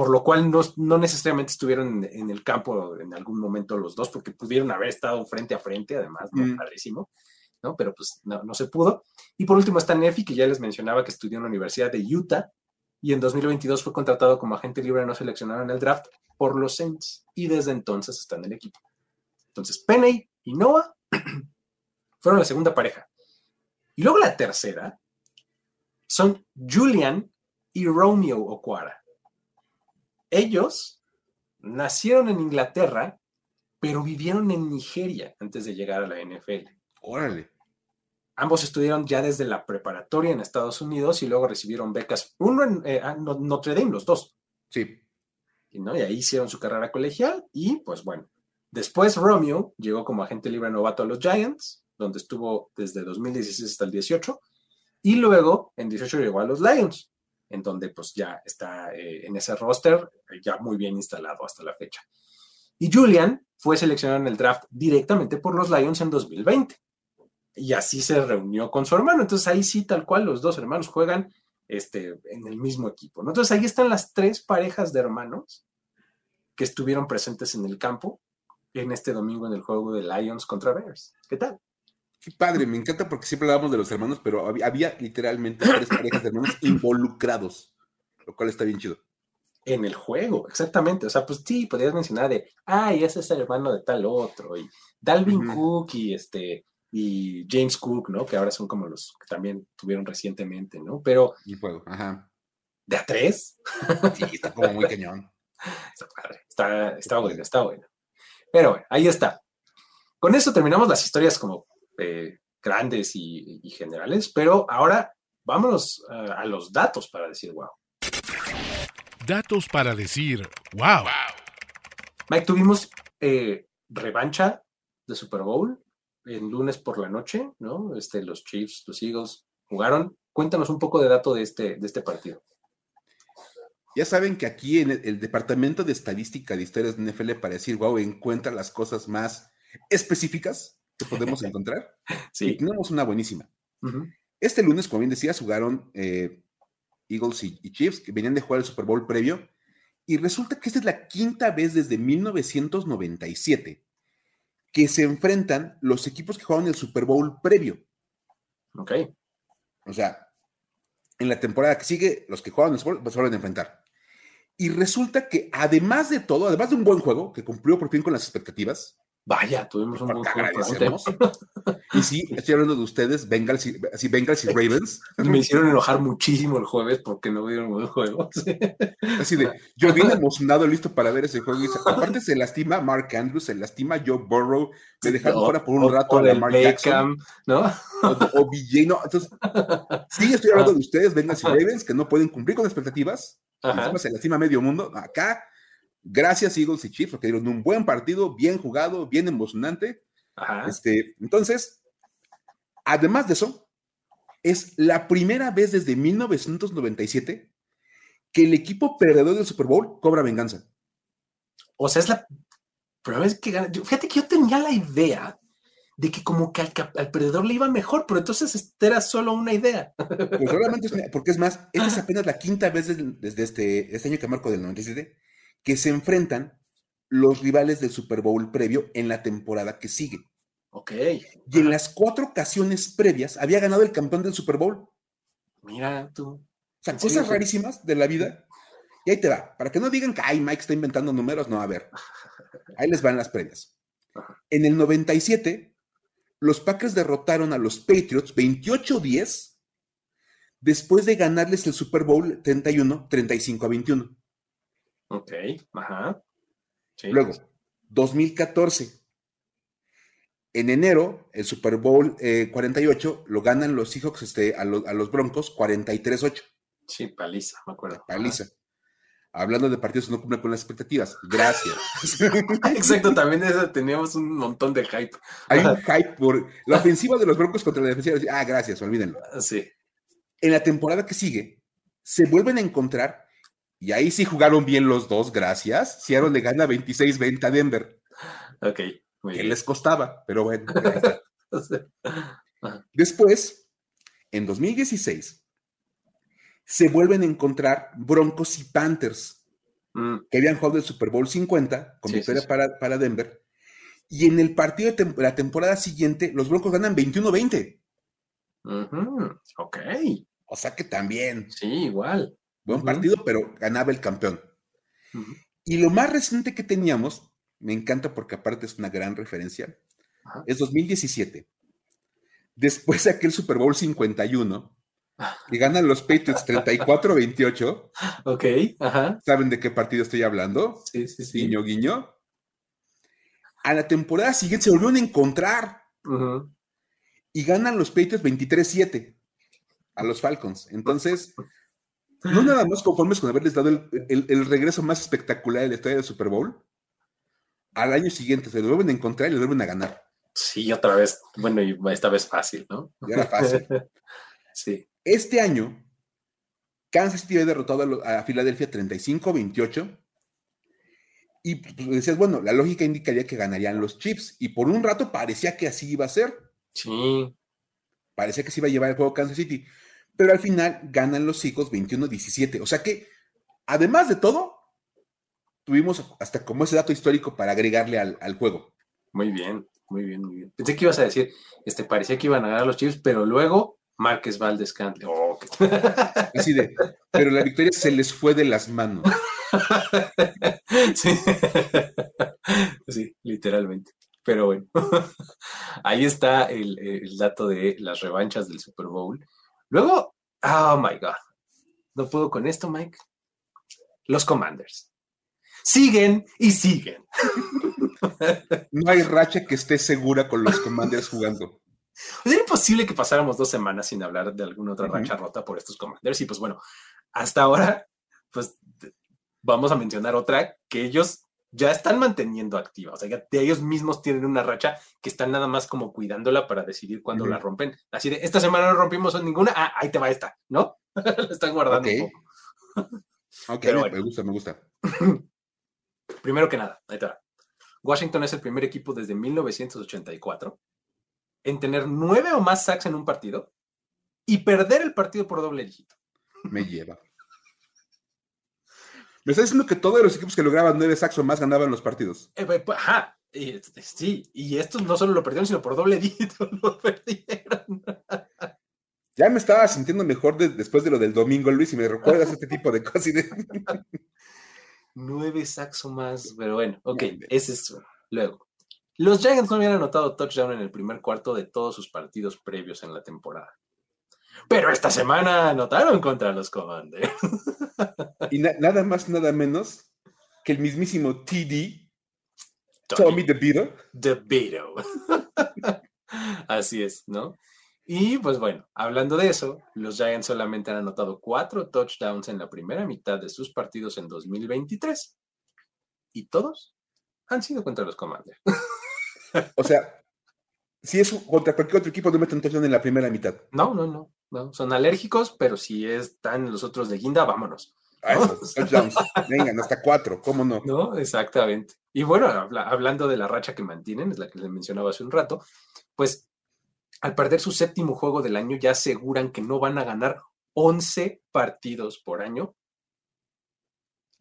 por lo cual no, necesariamente estuvieron en, el campo en algún momento los dos, porque pudieron haber estado frente a frente, además, ¿no? Mm. ¿no? Pero pues no, se pudo. Y por último está Nefi, que ya les mencionaba que estudió en la Universidad de Utah y en 2022 fue contratado como agente libre no seleccionado en el draft por los Saints y desde entonces está en el equipo. Entonces, Penny y Noah fueron la segunda pareja. Y luego la tercera son Julian y Romeo Okwara. Ellos nacieron en Inglaterra, pero vivieron en Nigeria antes de llegar a la NFL. Órale. Ambos estudiaron ya desde la preparatoria en Estados Unidos y luego recibieron becas, uno en eh, ah, Notre Dame, los dos. Sí. Y, ¿no? y ahí hicieron su carrera colegial y pues bueno. Después Romeo llegó como agente libre novato a los Giants, donde estuvo desde 2016 hasta el 18, y luego en 18 llegó a los Lions, en donde pues ya está eh, en ese roster ya muy bien instalado hasta la fecha. Y Julian fue seleccionado en el draft directamente por los Lions en 2020 y así se reunió con su hermano. Entonces ahí sí, tal cual, los dos hermanos juegan este, en el mismo equipo. Entonces ahí están las tres parejas de hermanos que estuvieron presentes en el campo en este domingo en el juego de Lions contra Bears. ¿Qué tal? Qué padre, me encanta porque siempre hablábamos de los hermanos, pero había, literalmente tres parejas de hermanos involucrados, lo cual está bien chido. En el juego, exactamente. O sea, pues sí, podrías mencionar de, ay, ese es el hermano de tal otro, y Dalvin Cook y este, y James Cook, ¿no? Que ahora son como los que también tuvieron recientemente, ¿no? Pero. Y juego, ajá. ¿De a tres? Sí, está como muy cañón. Está padre, está, está bueno, está bueno. Pero bueno, ahí está. Con eso terminamos las historias como eh, grandes y, generales, pero ahora vámonos a los datos para decir wow. Datos para decir wow. Mike, tuvimos eh, revancha de Super Bowl en lunes por la noche, ¿no? Este, los Chiefs, los Eagles jugaron. Cuéntanos un poco de dato de este, de este partido. Ya saben que aquí en el, Departamento de Estadística de Historias de NFL, para decir, wow, encuentra las cosas más específicas que podemos encontrar. sí. Y tenemos una buenísima. Este lunes, como bien decías, jugaron eh, Eagles y, y, Chiefs, que venían de jugar el Super Bowl previo. Y resulta que esta es la quinta vez desde 1997 que se enfrentan los equipos que jugaron el Super Bowl previo. Ok. O sea, en la temporada que sigue, los que jugaban el Super Bowl se vuelven a enfrentar. Y resulta que además de todo, además de un buen juego que cumplió por fin con las expectativas, Vaya, tuvimos un buen agradecemos. Y sí, estoy hablando de ustedes, Bengals y, así Bengals y Ravens. Me hicieron enojar muchísimo el jueves porque no vieron buen juego. Así de, yo vine emocionado, listo para ver ese juego. Y aparte se lastima Mark Andrews, se lastima Joe Burrow, me dejaron fuera por un rato a Mark Jackson, ¿no? O, BJ, no. Entonces, sí, estoy hablando de ustedes, Bengals y Ravens, que no pueden cumplir con expectativas. Encima se lastima medio mundo. Acá Gracias Eagles y Chiefs, porque dieron un buen partido, bien jugado, bien emocionante. Este, entonces, además de eso, es la primera vez desde 1997 que el equipo perdedor del Super Bowl cobra venganza. O sea, es la primera vez que gana. Fíjate que yo tenía la idea de que como que al, perdedor le iba mejor, pero entonces esta era solo una idea. Pues realmente, porque es más, esta es apenas la quinta vez desde, este, este, año que marco del 97 que se enfrentan los rivales del Super Bowl previo en la temporada que sigue. Ok. Y en las cuatro ocasiones previas había ganado el campeón del Super Bowl. Mira tú. O sea, cosas rarísimas de la vida. Y ahí te va. Para que no digan que, ay, Mike está inventando números, no, a ver. Ahí les van las previas. En el 97, los Packers derrotaron a los Patriots 28-10 después de ganarles el Super Bowl 31, 35 a 21. Ok, ajá. Luego, 2014. En enero, el Super Bowl 48 eh, lo ganan los Seahawks este, a, los Broncos 43-8. Sí, paliza, me acuerdo. Paliza. Hablando de partidos que no cumplen con las expectativas. Gracias. Exacto, también teníamos un montón de hype. Hay un hype por la ofensiva de los Broncos contra la defensiva. Ah, gracias, olvídenlo. Sí. En la temporada que sigue, se vuelven a encontrar y ahí sí jugaron bien los dos, gracias. Seattle le gana 26-20 a Denver. Ok, muy que les costaba, pero bueno. Después, en 2016, se vuelven a encontrar Broncos y Panthers, mm. que habían jugado el Super Bowl 50 con victoria Para, para, Denver. Y en el partido de la temporada siguiente, los Broncos ganan 21-20. Ok. O sea que también. Sí, igual. Buen partido, pero ganaba el campeón. Y lo más reciente que teníamos, me encanta porque aparte es una gran referencia, es 2017. Después de aquel Super Bowl 51, que ganan los Patriots 34-28. Ok, ajá. ¿Saben de qué partido estoy hablando? Sí, sí, sí. Guiño, guiño. A la temporada siguiente se volvieron a encontrar. Y ganan los Patriots 23-7 a los Falcons. Entonces, no nada más conformes con haberles dado el, regreso más espectacular de la historia del Super Bowl, al año siguiente se lo vuelven a encontrar y le vuelven a ganar. Sí, otra vez, bueno, y esta vez fácil, ¿no? Ya era fácil. sí. Este año, Kansas City había derrotado a, Filadelfia 35-28. Y pues, decías, bueno, la lógica indicaría que ganarían los Chiefs. Y por un rato parecía que así iba a ser. Sí. Parecía que se iba a llevar el juego Kansas City pero al final ganan los hijos 21-17. O sea que, además de todo, tuvimos hasta como ese dato histórico para agregarle al, juego. Muy bien, muy bien, muy bien. Pensé que ibas a decir, este, parecía que iban a ganar los Chiefs, pero luego Márquez Valdez Cantle. Oh, Así de, pero la victoria se les fue de las manos. sí. sí, literalmente. Pero bueno, ahí está el, el, dato de las revanchas del Super Bowl. Luego, oh my God, no puedo con esto, Mike. Los Commanders. Siguen y siguen. No hay racha que esté segura con los Commanders jugando. Era imposible que pasáramos dos semanas sin hablar de alguna otra racha rota por estos Commanders. Y pues bueno, hasta ahora, pues vamos a mencionar otra que ellos ya están manteniendo activa. O sea, ya ellos mismos tienen una racha que están nada más como cuidándola para decidir cuándo la rompen. Así de, esta semana no rompimos ninguna, ah, ahí te va esta, ¿no? la están guardando un poco. ok, me gusta, me gusta. Primero que nada, ahí te va. Washington es el primer equipo desde 1984 en tener nueve o más sacks en un partido y perder el partido por doble dígito. Me lleva. Me está diciendo que todos los equipos que lograban nueve sacks o más ganaban los partidos. Eh, pues, ajá, este, sí, y estos no solo lo perdieron, sino por doble dígito lo perdieron. Ya me estaba sintiendo mejor después de lo del domingo, Luis, y me recuerdas este tipo de cosas. Nueve sacks o más, pero bueno, ok, ese es luego. Los Giants no habían anotado touchdown en el primer cuarto de todos sus partidos previos en la temporada. Pero esta semana anotaron contra los Commanders. Y nada más, nada menos que el mismísimo TD, Tommy, DeVito. DeVito. Así es, ¿no? Y pues bueno, hablando de eso, los Giants solamente han anotado cuatro touchdowns en la primera mitad de sus partidos en 2023. Y todos han sido contra los Commanders. O sea, si es contra cualquier otro equipo, no meten touchdown en la primera mitad. No, no, no, no. Son alérgicos, pero si están los otros de guinda, vámonos. A touchdowns. Vengan, hasta cuatro, ¿cómo no? No, exactamente. Y bueno, hablando de la racha que mantienen, es la que les mencionaba hace un rato, pues al perder su séptimo juego del año ya aseguran que no van a ganar 11 partidos por año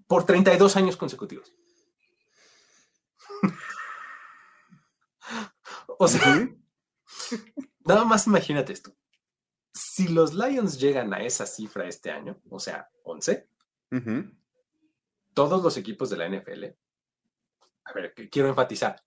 por 32 años consecutivos. O sea, nada más imagínate esto. Si los Lions llegan a esa cifra este año, o sea, 11, todos los equipos de la NFL, a ver, quiero enfatizar,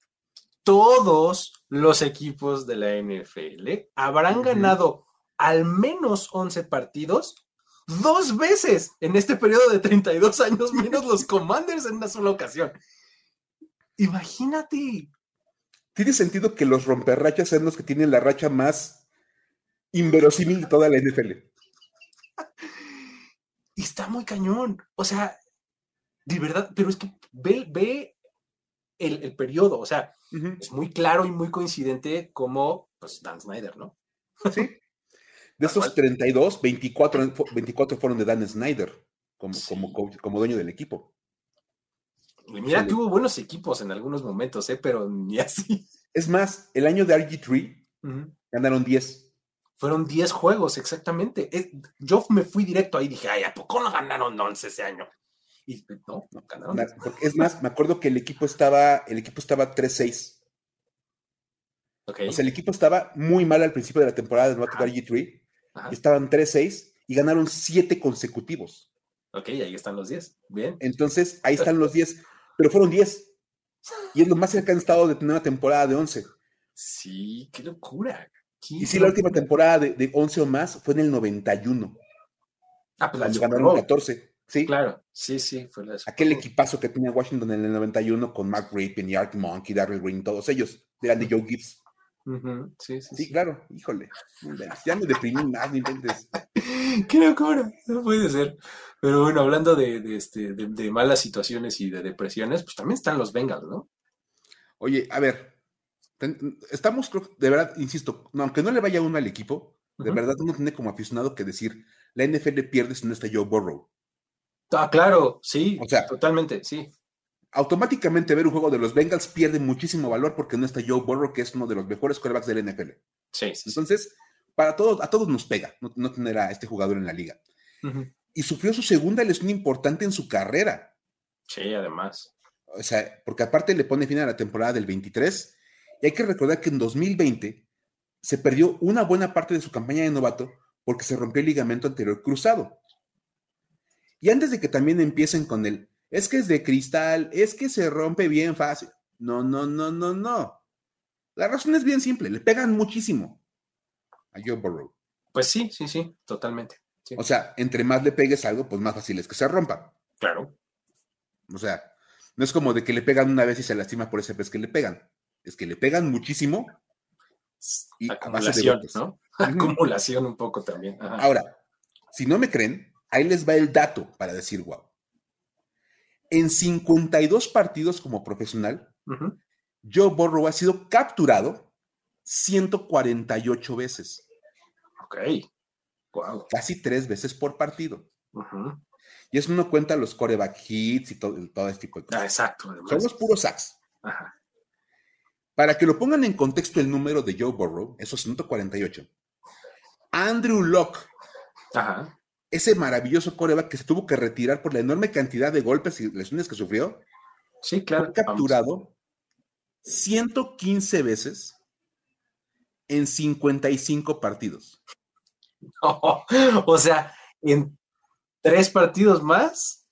todos los equipos de la NFL habrán ganado al menos 11 partidos dos veces en este periodo de 32 años, menos los Commanders en una sola ocasión. Imagínate. Tiene sentido que los romperrachas sean los que tienen la racha más inverosímil de toda la NFL. Y está muy cañón. O sea, de verdad, pero es que ve, ve el, periodo, o sea, es muy claro y muy coincidente como, pues, Dan Snyder, ¿no? Sí. De esos 32, 24, 24 fueron de Dan Snyder como, como, como dueño del equipo. Mira que hubo buenos equipos en algunos momentos, ¿eh? pero ni así. Es más, el año de RG3 ganaron 10. Fueron 10 juegos, exactamente. yo me fui directo ahí y dije, ay, ¿a poco no ganaron 11 ese año? Y no, no ganaron. Es más, me acuerdo que el equipo estaba, el equipo estaba 3-6. Okay. O sea, el equipo estaba muy mal al principio de la temporada de Novato G3. Estaban 3-6 y ganaron 7 consecutivos. Ok, ahí están los 10. Bien. Entonces, ahí están los 10. Pero fueron 10. Y es lo más cerca han estado de tener una temporada de 11. Sí, qué locura. y sí, la última temporada de, de, 11 o más fue en el 91. Ah, pues la ganaron 14. Sí. Claro, sí, sí, fue Aquel equipazo que tenía Washington en el 91 con Mark Rapin y Art Monk y Darryl Green, todos ellos eran de Joe Gibbs. Sí, sí, sí, claro, híjole. Ya me deprimí más, ni Qué locura, no puede ser. Pero bueno, hablando de, este, de, malas situaciones y de depresiones, pues también están los Bengals, ¿no? Oye, a ver, estamos, de verdad, insisto, aunque no le vaya uno al equipo, de verdad uno tiene como aficionado que decir, la NFL pierde si no está Joe Burrow. Ah, claro, sí, o sea, totalmente, sí. Automáticamente ver un juego de los Bengals pierde muchísimo valor porque no está Joe Burrow, que es uno de los mejores quarterbacks del NFL. Sí, sí Entonces, para todos, a todos nos pega no, tener a este jugador en la liga. Y sufrió su segunda lesión importante en su carrera. Sí, además. O sea, porque aparte le pone fin a la temporada del 23. Y hay que recordar que en 2020 se perdió una buena parte de su campaña de novato porque se rompió el ligamento anterior cruzado. Y antes de que también empiecen con el, es que es de cristal, es que se rompe bien fácil. No, no, no, no, no. La razón es bien simple, le pegan muchísimo a Joe Burrow. Pues sí, sí, sí, totalmente. O sea, entre más le pegues algo, pues más fácil es que se rompa. Claro. O sea, no es como de que le pegan una vez y se lastima por ese pez que le pegan. Es que le pegan muchísimo. Y Acumulación, ¿no? Acumulación un poco también. Ahora, si no me creen, Ahí les va el dato para decir wow. En 52 partidos como profesional, Joe Burrow ha sido capturado 148 veces. Ok. Wow. Casi tres veces por partido. Y eso no cuenta los coreback hits y todo, todo este tipo de cosas. Ah, exacto. Son los puros sacks. Para que lo pongan en contexto el número de Joe Burrow, esos 148. Andrew Locke Ajá ese maravilloso coreback que se tuvo que retirar por la enorme cantidad de golpes y lesiones que sufrió. Sí, claro. Fue capturado 115 veces en 55 partidos. o sea, en tres partidos más.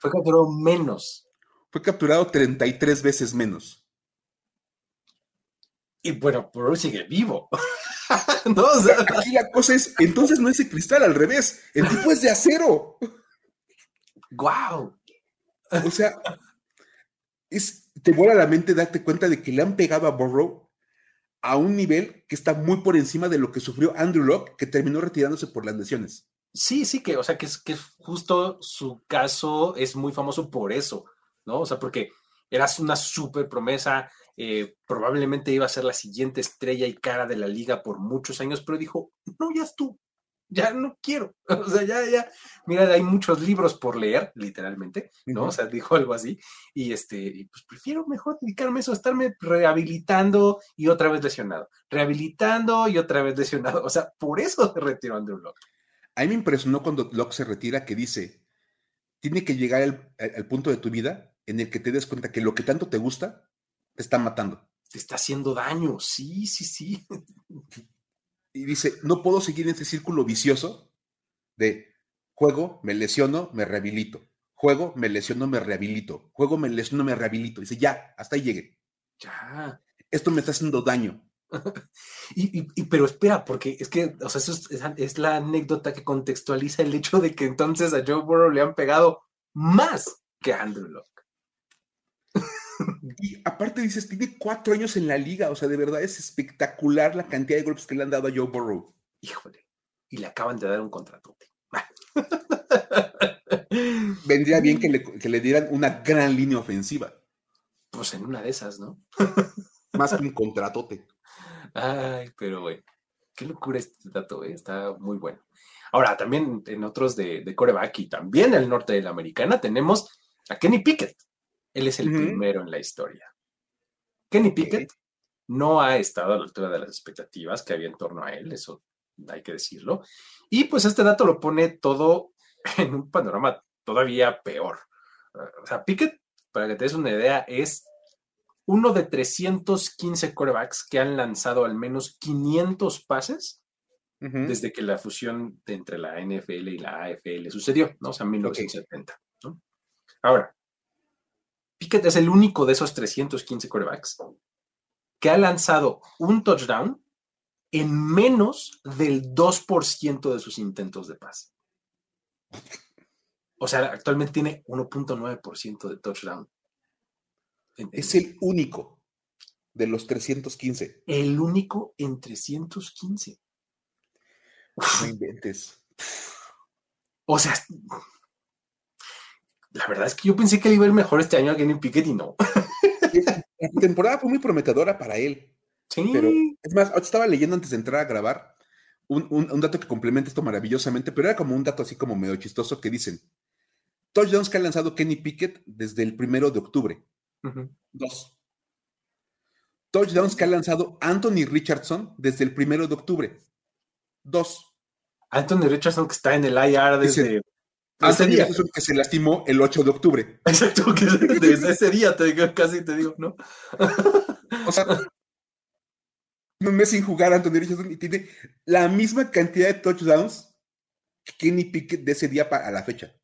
Fue capturado menos. Fue capturado 33 veces menos. Y bueno, Burrow sigue vivo. no, Aquí la cosa es, entonces no es de cristal, al revés. El tipo es de acero. ¡Guau! O sea, es, te vuela la mente darte cuenta de que le han pegado a Burrow a un nivel que está muy por encima de lo que sufrió Andrew Locke, que terminó retirándose por las lesiones. Sí, sí, que, o sea, que es que justo su caso es muy famoso por eso, ¿no? O sea, porque eras una súper promesa, eh, probablemente iba a ser la siguiente estrella y cara de la liga por muchos años, pero dijo, no, ya tú, ya no quiero, o sea, ya, ya, mira, hay muchos libros por leer, literalmente, ¿no? O sea, dijo algo así, y este, pues prefiero mejor dedicarme a eso, estarme rehabilitando y otra vez lesionado, rehabilitando y otra vez lesionado, o sea, por eso se retiró Andrew Locke. A mí me impresionó cuando Locke se retira que dice, tiene que llegar al punto de tu vida en el que te des cuenta que lo que tanto te gusta te está matando. Te está haciendo daño, sí, sí, sí. Y dice, no puedo seguir en este círculo vicioso de juego, me lesiono, me rehabilito. Juego, me lesiono, me rehabilito. Juego, me lesiono, me rehabilito. Dice, ya, hasta ahí llegué. Ya. Esto me está haciendo daño. y, pero espera, porque es que, o sea, eso es, es, la anécdota que contextualiza el hecho de que entonces a Joe Burrow le han pegado más que a Andrew Locke. Y aparte dices, tiene cuatro años en la liga, o sea, de verdad es espectacular la cantidad de golpes que le han dado a Joe Burrow. Híjole, y le acaban de dar un contrato. Vendría bien que le, que le dieran una gran línea ofensiva. Pues en una de esas, ¿no? Más que un contratote. Ay, pero bueno, qué locura este dato, ¿eh? está muy bueno. Ahora, también en otros de, de coreback y también en el norte de la americana tenemos a Kenny Pickett. Él es el primero en la historia. Kenny Pickett no ha estado a la altura de las expectativas que había en torno a él, eso hay que decirlo. Y pues este dato lo pone todo en un panorama todavía peor. O sea, Pickett, para que te des una idea, es uno de 315 corebacks que han lanzado al menos 500 pases desde que la fusión entre la NFL y la AFL sucedió, ¿no? O sea, en 1970. ¿no? Ahora, Pickett es el único de esos 315 corebacks que ha lanzado un touchdown en menos del 2% de sus intentos de pase. O sea, actualmente tiene 1.9% de touchdown. Es el único de los 315. El único en 315. No inventes. O sea, la verdad es que yo pensé que él iba a ir mejor este año a Kenny Pickett y no. La temporada fue muy prometedora para él. Sí. Pero, es más, estaba leyendo antes de entrar a grabar un, dato que complementa esto maravillosamente, pero era como un dato así como medio chistoso que dicen: touchdowns que ha lanzado Kenny Pickett desde el primero de octubre. Dos. Touchdowns que ha lanzado Anthony Richardson desde el primero de octubre. Dos. Anthony Richardson que está en el IR desde ese día. que se lastimó el 8 de octubre. Exacto, que desde ese día te casi te digo, ¿no? o sea, un mes sin jugar Anthony Richardson y tiene la misma cantidad de touchdowns que Kenny Pickett de ese día a la fecha.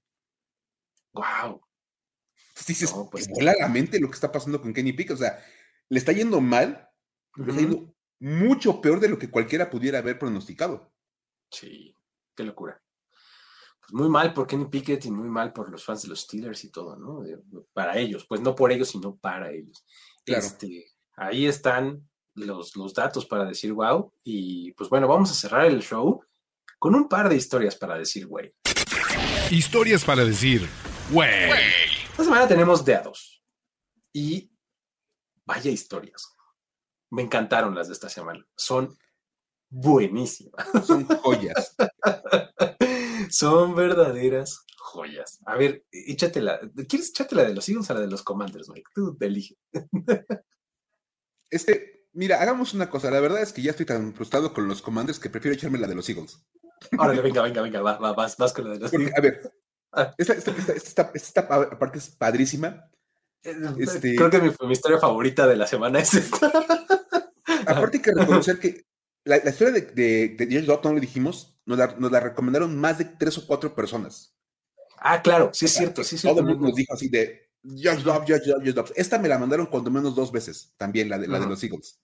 Wow. Entonces dices, no, pues, la mente lo que está pasando con Kenny Pickett. O sea, le está yendo mal, le está yendo mucho peor de lo que cualquiera pudiera haber pronosticado. Sí, qué locura muy mal por Kenny Pickett y muy mal por los fans de los Steelers y todo, ¿no? para ellos, pues no por ellos, sino para ellos. Este, ahí están los, los datos para decir wow. Y pues bueno, vamos a cerrar el show con un par de historias para decir güey. Historias para decir güey. Esta semana tenemos de a dos. Y vaya historias. Me encantaron las de esta semana. Son buenísimas. Son joyas. Son verdaderas joyas. A ver, échatela. ¿Quieres echártela de los Eagles o la de los Commanders, Mike? Tú elige. Este, mira, hagamos una cosa. La verdad es que ya estoy tan frustrado con los Commanders que prefiero echarme la de los Eagles. Órale, venga, venga, venga, va, va, vas, vas con la de los Eagles. A ver, ah. esta, esta, esta, parte es padrísima. Eh, este Creo que mi, mi, historia favorita de la semana es esta. Aparte hay que reconocer que la, historia de, de, de Dotton, le dijimos, nos la, recomendaron más de tres o cuatro personas. Ah, claro, sí es cierto, sí es cierto. Todo el mundo nos dijo así de Josh Dobbs, Josh Josh Dobbs. Esta me la mandaron cuando menos dos veces, también la de, la de los Eagles.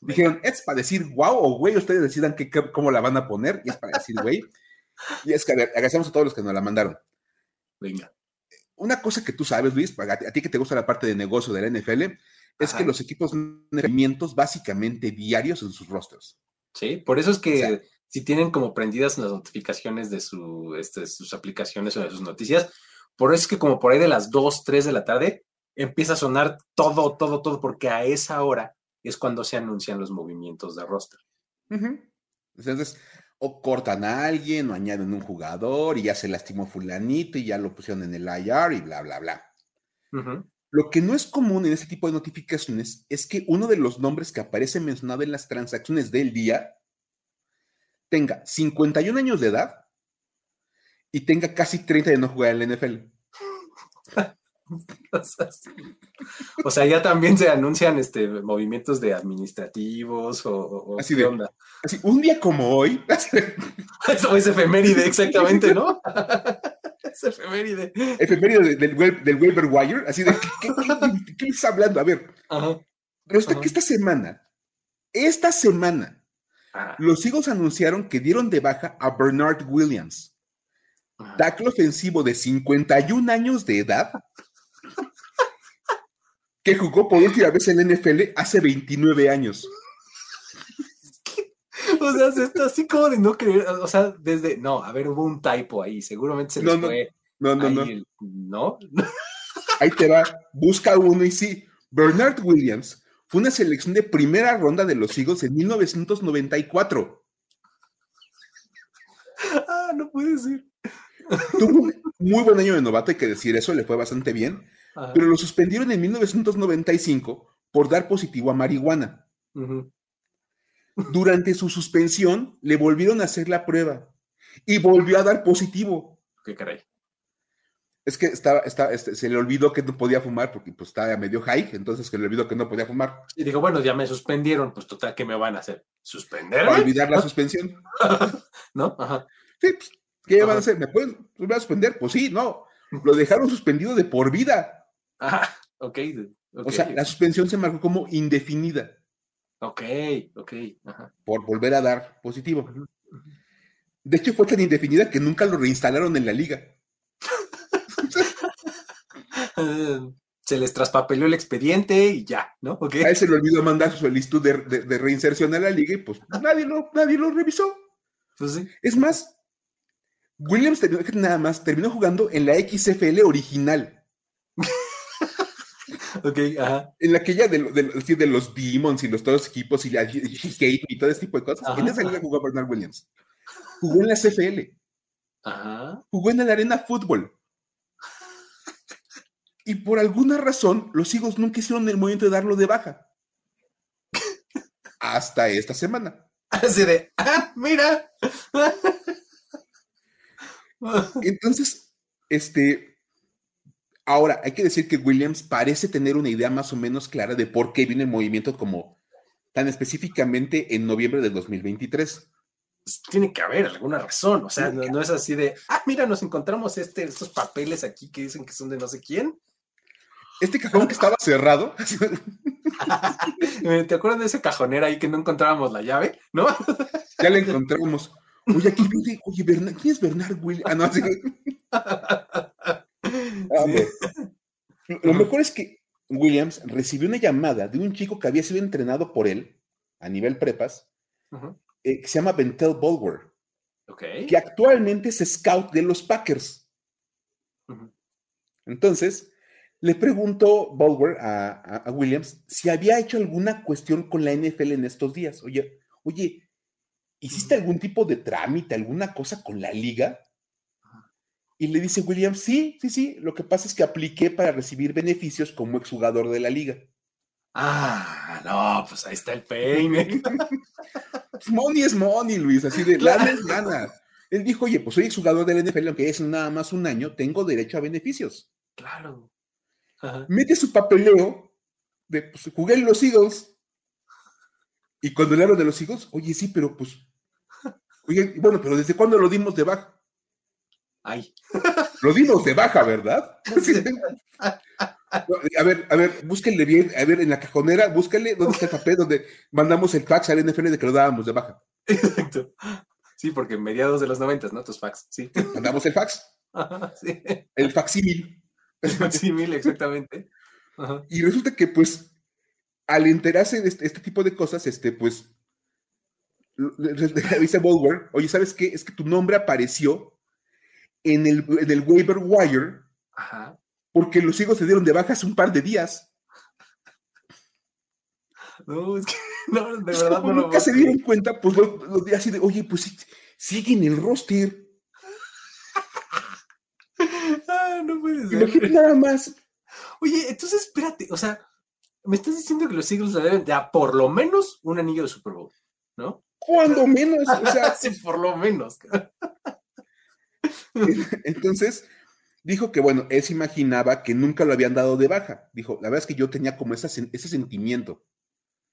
Dijeron, es para decir wow o güey, ustedes decidan qué, cómo la van a poner, y es para decir güey. y es que, a ver, agradecemos a todos los que nos la mandaron. Venga. Una cosa que tú sabes, Luis, a ti que te gusta la parte de negocio de la NFL, es que los equipos tienen movimientos básicamente diarios en sus rosters. Sí, por eso es que si tienen como prendidas las notificaciones de, su, este, sus aplicaciones o de sus noticias, por eso es que como por ahí de las 2, 3 de la tarde empieza a sonar todo, todo, todo, porque a esa hora es cuando se anuncian los movimientos de roster. Entonces, o cortan a alguien o añaden un jugador y ya se lastimó fulanito y ya lo pusieron en el IR y bla, bla, bla. Lo que no es común en este tipo de notificaciones es que uno de los nombres que aparece mencionado en las transacciones del día tenga 51 años de edad y tenga casi 30 de no jugar en la NFL. o sea, ya también se anuncian este, movimientos de administrativos o, así de, onda. Así, un día como hoy. Eso es efeméride, exactamente, ¿no? es efeméride. Efeméride del, del Weber Wire, así de, ¿qué, qué, está hablando? A ver, resulta que esta semana, esta semana, los Eagles anunciaron que dieron de baja a Bernard Williams tackle ofensivo de 51 años de edad que jugó por última vez en la NFL hace 29 años. O sea, está así como de no creer, o sea, desde, no, a ver, hubo un typo ahí, seguramente se les no, fue. No, no, no. ¿No? Ahí te va, busca uno y sí, Bernard Williams fue una selección de primera ronda de los Eagles en 1994. Ah, no puede ser. Tuvo un muy buen año de novato, hay que decir eso, le fue bastante bien, pero lo suspendieron en 1995 por dar positivo a marihuana. Durante su suspensión, le volvieron a hacer la prueba y volvió a dar positivo. ¿Qué caray? Es que estaba, este, se le olvidó que no podía fumar porque pues estaba medio high, entonces que le olvidó que no podía fumar. Y dijo, bueno, ya me suspendieron, pues total, ¿qué me van a hacer? ¿Suspender? olvidar la suspensión. ¿No? Ajá. Sí, pues, ¿Qué van a hacer? ¿Me pueden a suspender? Pues sí, no. Lo dejaron suspendido de por vida. Ah, ok. O sea, la suspensión se marcó como indefinida. Ok, ok. Por volver a dar positivo. De hecho, fue tan indefinida que nunca lo reinstalaron en la liga. Se les traspapeló el expediente y ya, ¿no? A él se le olvidó mandar su solicitud de, reinserción a la liga y pues nadie lo, nadie lo revisó. Pues sí. Es más, Williams terminó, nada más, terminó jugando en la XFL original. ok, ajá. En la que ya de, de, los Demons y los todos los equipos y la y todo ese tipo de cosas. en esa liga jugó Bernard Williams. Jugó en la CFL. Ajá. Jugó en la Arena Fútbol. Y por alguna razón, los Eagles nunca hicieron el movimiento de darlo de baja. Hasta esta semana. Así de, ah, mira. Entonces, este, ahora hay que decir que Williams parece tener una idea más o menos clara de por qué viene el movimiento como tan específicamente en noviembre del 2023. Pues, tiene que haber alguna razón, o sea, no, es así de, ah, mira, nos encontramos este, estos papeles aquí que dicen que son de no sé quién. Este cajón que estaba cerrado. ¿Te acuerdas de ese cajonera ahí que no encontrábamos la llave? ¿No? ya la encontramos. Oye, aquí oye, ¿quién es Bernard Williams? Ah, no, sí. Ah, Lo mejor es que Williams recibió una llamada de un chico que había sido entrenado por él a nivel prepas, eh, que se llama Bentel Bulwer, que actualmente es scout de los Packers. Entonces, le preguntó Bulwer a, a, Williams si había hecho alguna cuestión con la NFL en estos días. Oye, oye, ¿hiciste algún tipo de trámite, alguna cosa con la liga? Y le dice William, sí, sí, sí, lo que pasa es que apliqué para recibir beneficios como exjugador de la liga. Ah, no, pues ahí está el peine. Pues money es money, Luis, así de lana es lana. Él dijo, oye, pues soy exjugador de la NFL, aunque es nada más un año, tengo derecho a beneficios. Claro. Mete su papeleo de, pues jugué en los Eagles. Y cuando le hablo de los Eagles, oye, sí, pero pues Oye, bueno, pero ¿desde cuándo lo dimos de baja? Ay. Lo dimos de baja, ¿verdad? A ver, a ver, búsquenle bien, a ver, en la cajonera, búsquenle dónde está el papel donde mandamos el fax al NFL de que lo dábamos de baja. Exacto. Sí, porque en mediados de los noventas, ¿no? Tus fax, sí. Mandamos el fax. sí. El facsímil. Facsímil, exactamente. Ajá. Y resulta que, pues, al enterarse de este, este tipo de cosas, este, pues, le dice Bolwer, oye, ¿sabes qué? Es que tu nombre apareció en el, en el waiver wire Ajá. porque los hijos se dieron de baja hace un par de días. No, es que no, de verdad no lo nunca se dieron cuenta, pues los, los días así de, oye, pues sí, sigue en el roster. creer. Ah, no puede ser. Imagínate nada más. Oye, entonces espérate, o sea, me estás diciendo que los Eagles le deben ya por lo menos un anillo de Super Bowl, ¿no? Cuando menos, o sea, sí, por lo menos. entonces dijo que, bueno, él se imaginaba que nunca lo habían dado de baja. Dijo, la verdad es que yo tenía como esa ese sentimiento,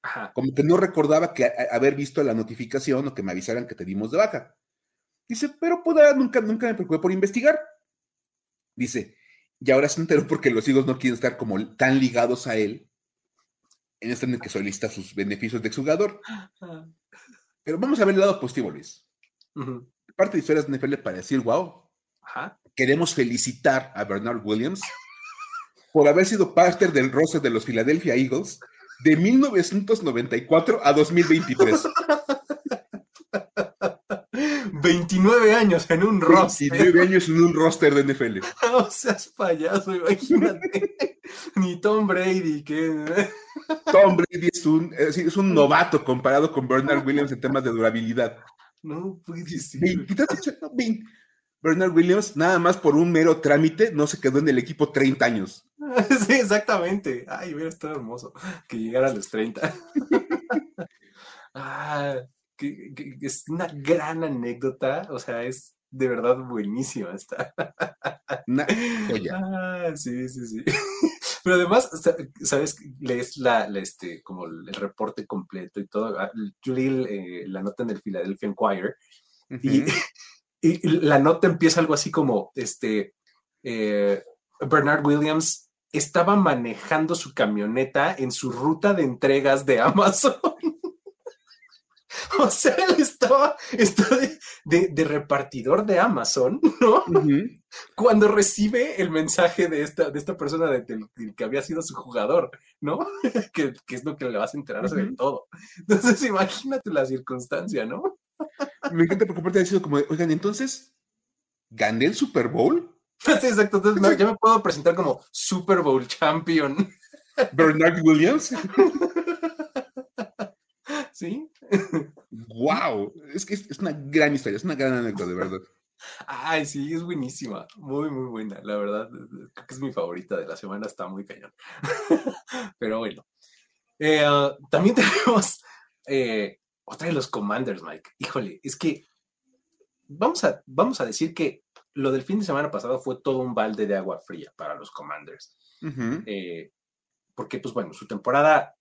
Ajá. como que no recordaba que a- haber visto la notificación o que me avisaran que te dimos de baja. Dice, pero pues, nunca, nunca me preocupé por investigar. Dice, y ahora se enteró porque los hijos no quieren estar como tan ligados a él en este en el que solicita sus beneficios de exjugador. Pero vamos a ver el lado positivo, Luis. Parte de historias de NFL para decir, wow, Ajá. queremos felicitar a Bernard Williams por haber sido parte del roster de los Philadelphia Eagles de 1994 a 2023. 29 años en un roster. 29 años en un roster de NFL. No seas payaso, imagínate. Ni Tom Brady, que. Tom Brady es un, es decir, es un novato comparado con Bernard Williams en temas de durabilidad. No puede ser. 23 no, 20. Bernard Williams, nada más por un mero trámite, no se quedó en el equipo 30 años. Sí, exactamente. Ay, hubiera estado hermoso que llegara a los 30. ah, que, que- que es una gran anécdota. O sea, es de verdad buenísima esta. Una joya. Ah, sí, sí, sí. Pero además, sa- ¿sabes? Lees la, la, este, como el reporte completo y todo. Ah, Yo leí eh, la nota en el Philadelphia Inquirer y la nota empieza algo así como, este, eh, Bernard Williams estaba manejando su camioneta en su ruta de entregas de Amazon. o sea, él estaba, estaba de, de- de repartidor de Amazon, ¿no? Ujú. Cuando recibe el mensaje de esta, de esta persona de, del- del que había sido su jugador, ¿no? que, que es lo que le vas a enterarse de Ujú. todo. Entonces, imagínate la circunstancia, ¿no? Me encanta porque aparte ha sido como, de, oigan, entonces, ¿gané el Super Bowl? Sí, exacto. Entonces, no, ya me puedo presentar como Super Bowl champion. Bernard Williams. ¿Sí? ¡Wow! Es que es, es una gran historia, es una gran anécdota, de verdad. Ay, sí, es buenísima. Muy, muy buena. La verdad, creo que es mi favorita de la semana. Está muy cañón. Pero bueno. Eh, también tenemos eh, otra de los Commanders, Mike. Híjole, es que vamos a, vamos a decir que lo del fin de semana pasado fue todo un balde de agua fría para los Commanders. Eh, porque, pues bueno, su temporada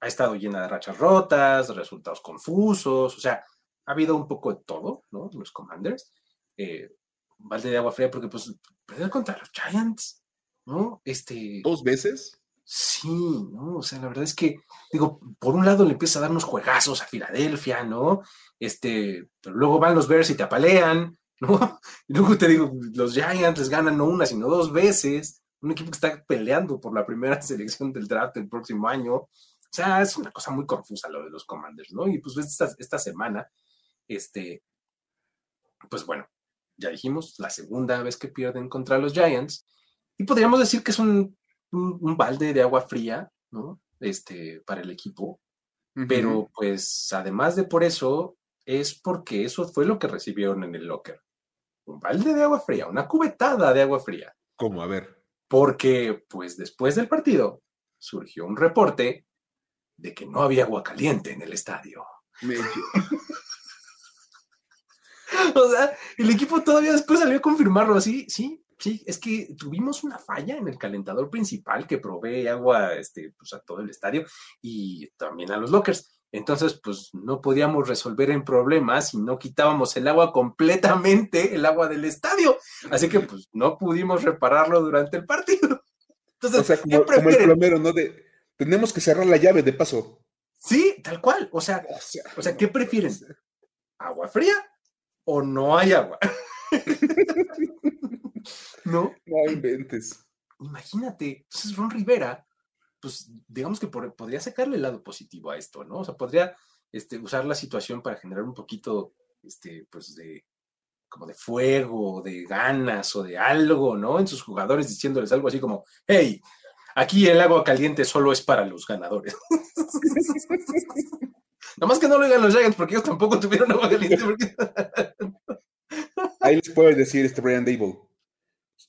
ha estado llena de rachas rotas, resultados confusos, o sea, ha habido un poco de todo, ¿no? Los Commanders. Eh, balde de agua fría porque, pues, perder contra los Giants, ¿no? Este, ¿Dos veces? sí, ¿no? O sea, la verdad es que, digo, por un lado le empieza a dar unos juegazos a Filadelfia, ¿no? Este, pero luego van los Bears y te apalean, ¿no? Y luego te digo, los Giants les ganan no una, sino dos veces. Un equipo que está peleando por la primera selección del draft el próximo año. O sea, es una cosa muy confusa lo de los Commanders, ¿no? Y pues esta, esta semana, este, pues bueno, ya dijimos, la segunda vez que pierden contra los Giants. Y podríamos decir que es un, un, un balde de agua fría, ¿no? Este, para el equipo. Ujú. Pero pues además de por eso, es porque eso fue lo que recibieron en el locker. Un balde de agua fría, una cubetada de agua fría. ¿Cómo? A ver. Porque pues después del partido surgió un reporte de que no había agua caliente en el estadio. O sea, el equipo todavía después salió a confirmarlo así, sí, sí, es que tuvimos una falla en el calentador principal que provee agua este, pues, a todo el estadio y también a los lockers. Entonces, pues no podíamos resolver el problema si no quitábamos el agua completamente, el agua del estadio. Así que, pues no pudimos repararlo durante el partido. Entonces, o sea, como, el plomero, ¿no? De, tenemos que cerrar la llave de paso. Sí, tal cual. O sea, o sea, ¿qué prefieren? ¿Agua fría o no hay agua? ¿No? No inventes. Imagínate. Entonces, Ron Rivera, pues digamos que podría sacarle el lado positivo a esto, ¿no? O sea, podría este, usar la situación para generar un poquito, este, pues, de como de fuego, de ganas o de algo, ¿no? En sus jugadores diciéndoles algo así como, hey, aquí el agua caliente solo es para los ganadores. Nada más que no lo digan los Giants porque ellos tampoco tuvieron agua caliente. Ahí les puedo decir este Brian Dable.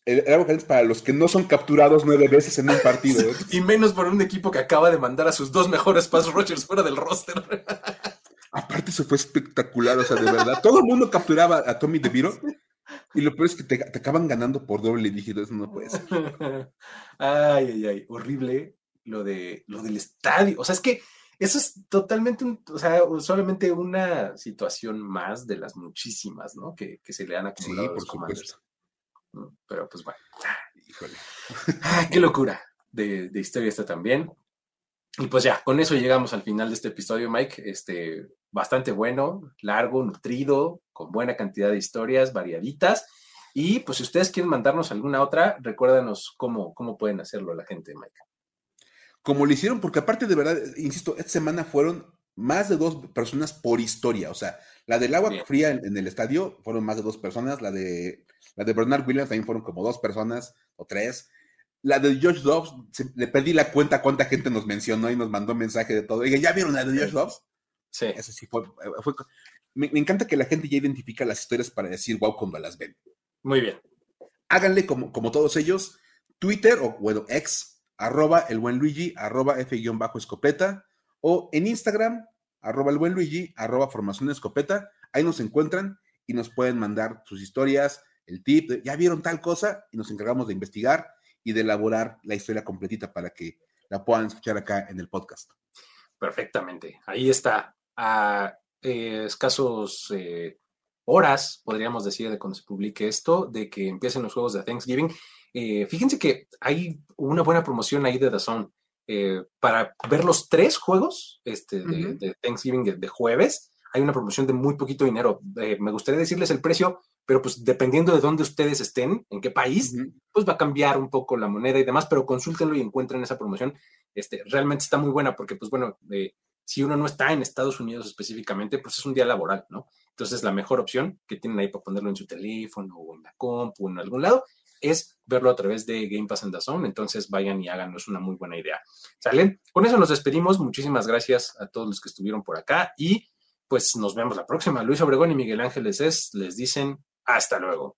El, agua caliente es para los que no son capturados nueve veces en un partido. y menos por un equipo que acaba de mandar a sus dos mejores pass rushers fuera del roster. Aparte, eso fue espectacular, o sea, de verdad. Todo el mundo capturaba a Tommy DeVito y lo peor es que te, acaban ganando por doble dígito, eso no puede ser. Ay, ay, ay, horrible lo, de, lo del estadio. O sea, es que eso es totalmente, o sea, solamente una situación más de las muchísimas, ¿no? Que, se le han acumulado sí, por los Pero pues bueno. Híjole. qué locura de, de historia esta también. Y pues ya, con eso llegamos al final de este episodio, Mike. Este, bastante bueno, largo, nutrido, con buena cantidad de historias variaditas. Y pues si ustedes quieren mandarnos alguna otra, recuérdanos cómo, cómo pueden hacerlo la gente, Mike. Como lo hicieron, porque aparte de verdad, insisto, esta semana fueron más de dos personas por historia. O sea, la del agua fría en, el estadio fueron más de dos personas, la de, la de Bernard Williams también fueron como dos personas o tres. La de Josh Dobbs, le pedí la cuenta cuánta gente nos mencionó y nos mandó mensaje de todo. Dije, ¿ya vieron la de Josh Dobbs? Sí. Eso sí fue. Me, encanta que la gente ya identifica las historias para decir wow cuando las ven. Muy bien. Háganle como, como todos ellos, Twitter o bueno, ex, arroba el buen Luigi, arroba F-escopeta, o en Instagram, arroba el buen Luigi, arroba formación escopeta. Ahí nos encuentran y nos pueden mandar sus historias, el tip, ya vieron tal cosa, y nos encargamos de investigar y de elaborar la historia completita para que la puedan escuchar acá en el podcast. Perfectamente. Ahí está. A eh, escasos eh, horas, podríamos decir, de cuando se publique esto, de que empiecen los juegos de Thanksgiving. Eh, fíjense que hay una buena promoción ahí de Dazón para ver los tres juegos este, de, Thanksgiving de, jueves. Hay una promoción de muy poquito dinero. me gustaría decirles el precio, pero pues dependiendo de dónde ustedes estén, en qué país, pues va a cambiar un poco la moneda y demás, pero consúltenlo y encuentren esa promoción. Este, realmente está muy buena porque, pues bueno, eh, si uno no está en Estados Unidos específicamente, pues es un día laboral, ¿no? Entonces la mejor opción que tienen ahí para ponerlo en su teléfono o en la compu o en algún lado es verlo a través de Game Pass and Zone. Entonces vayan y háganlo, es una muy buena idea. ¿Salen? Con eso nos despedimos. Muchísimas gracias a todos los que estuvieron por acá y pues nos vemos la próxima. Luis Obregón y Miguel Ángeles es, les dicen hasta luego.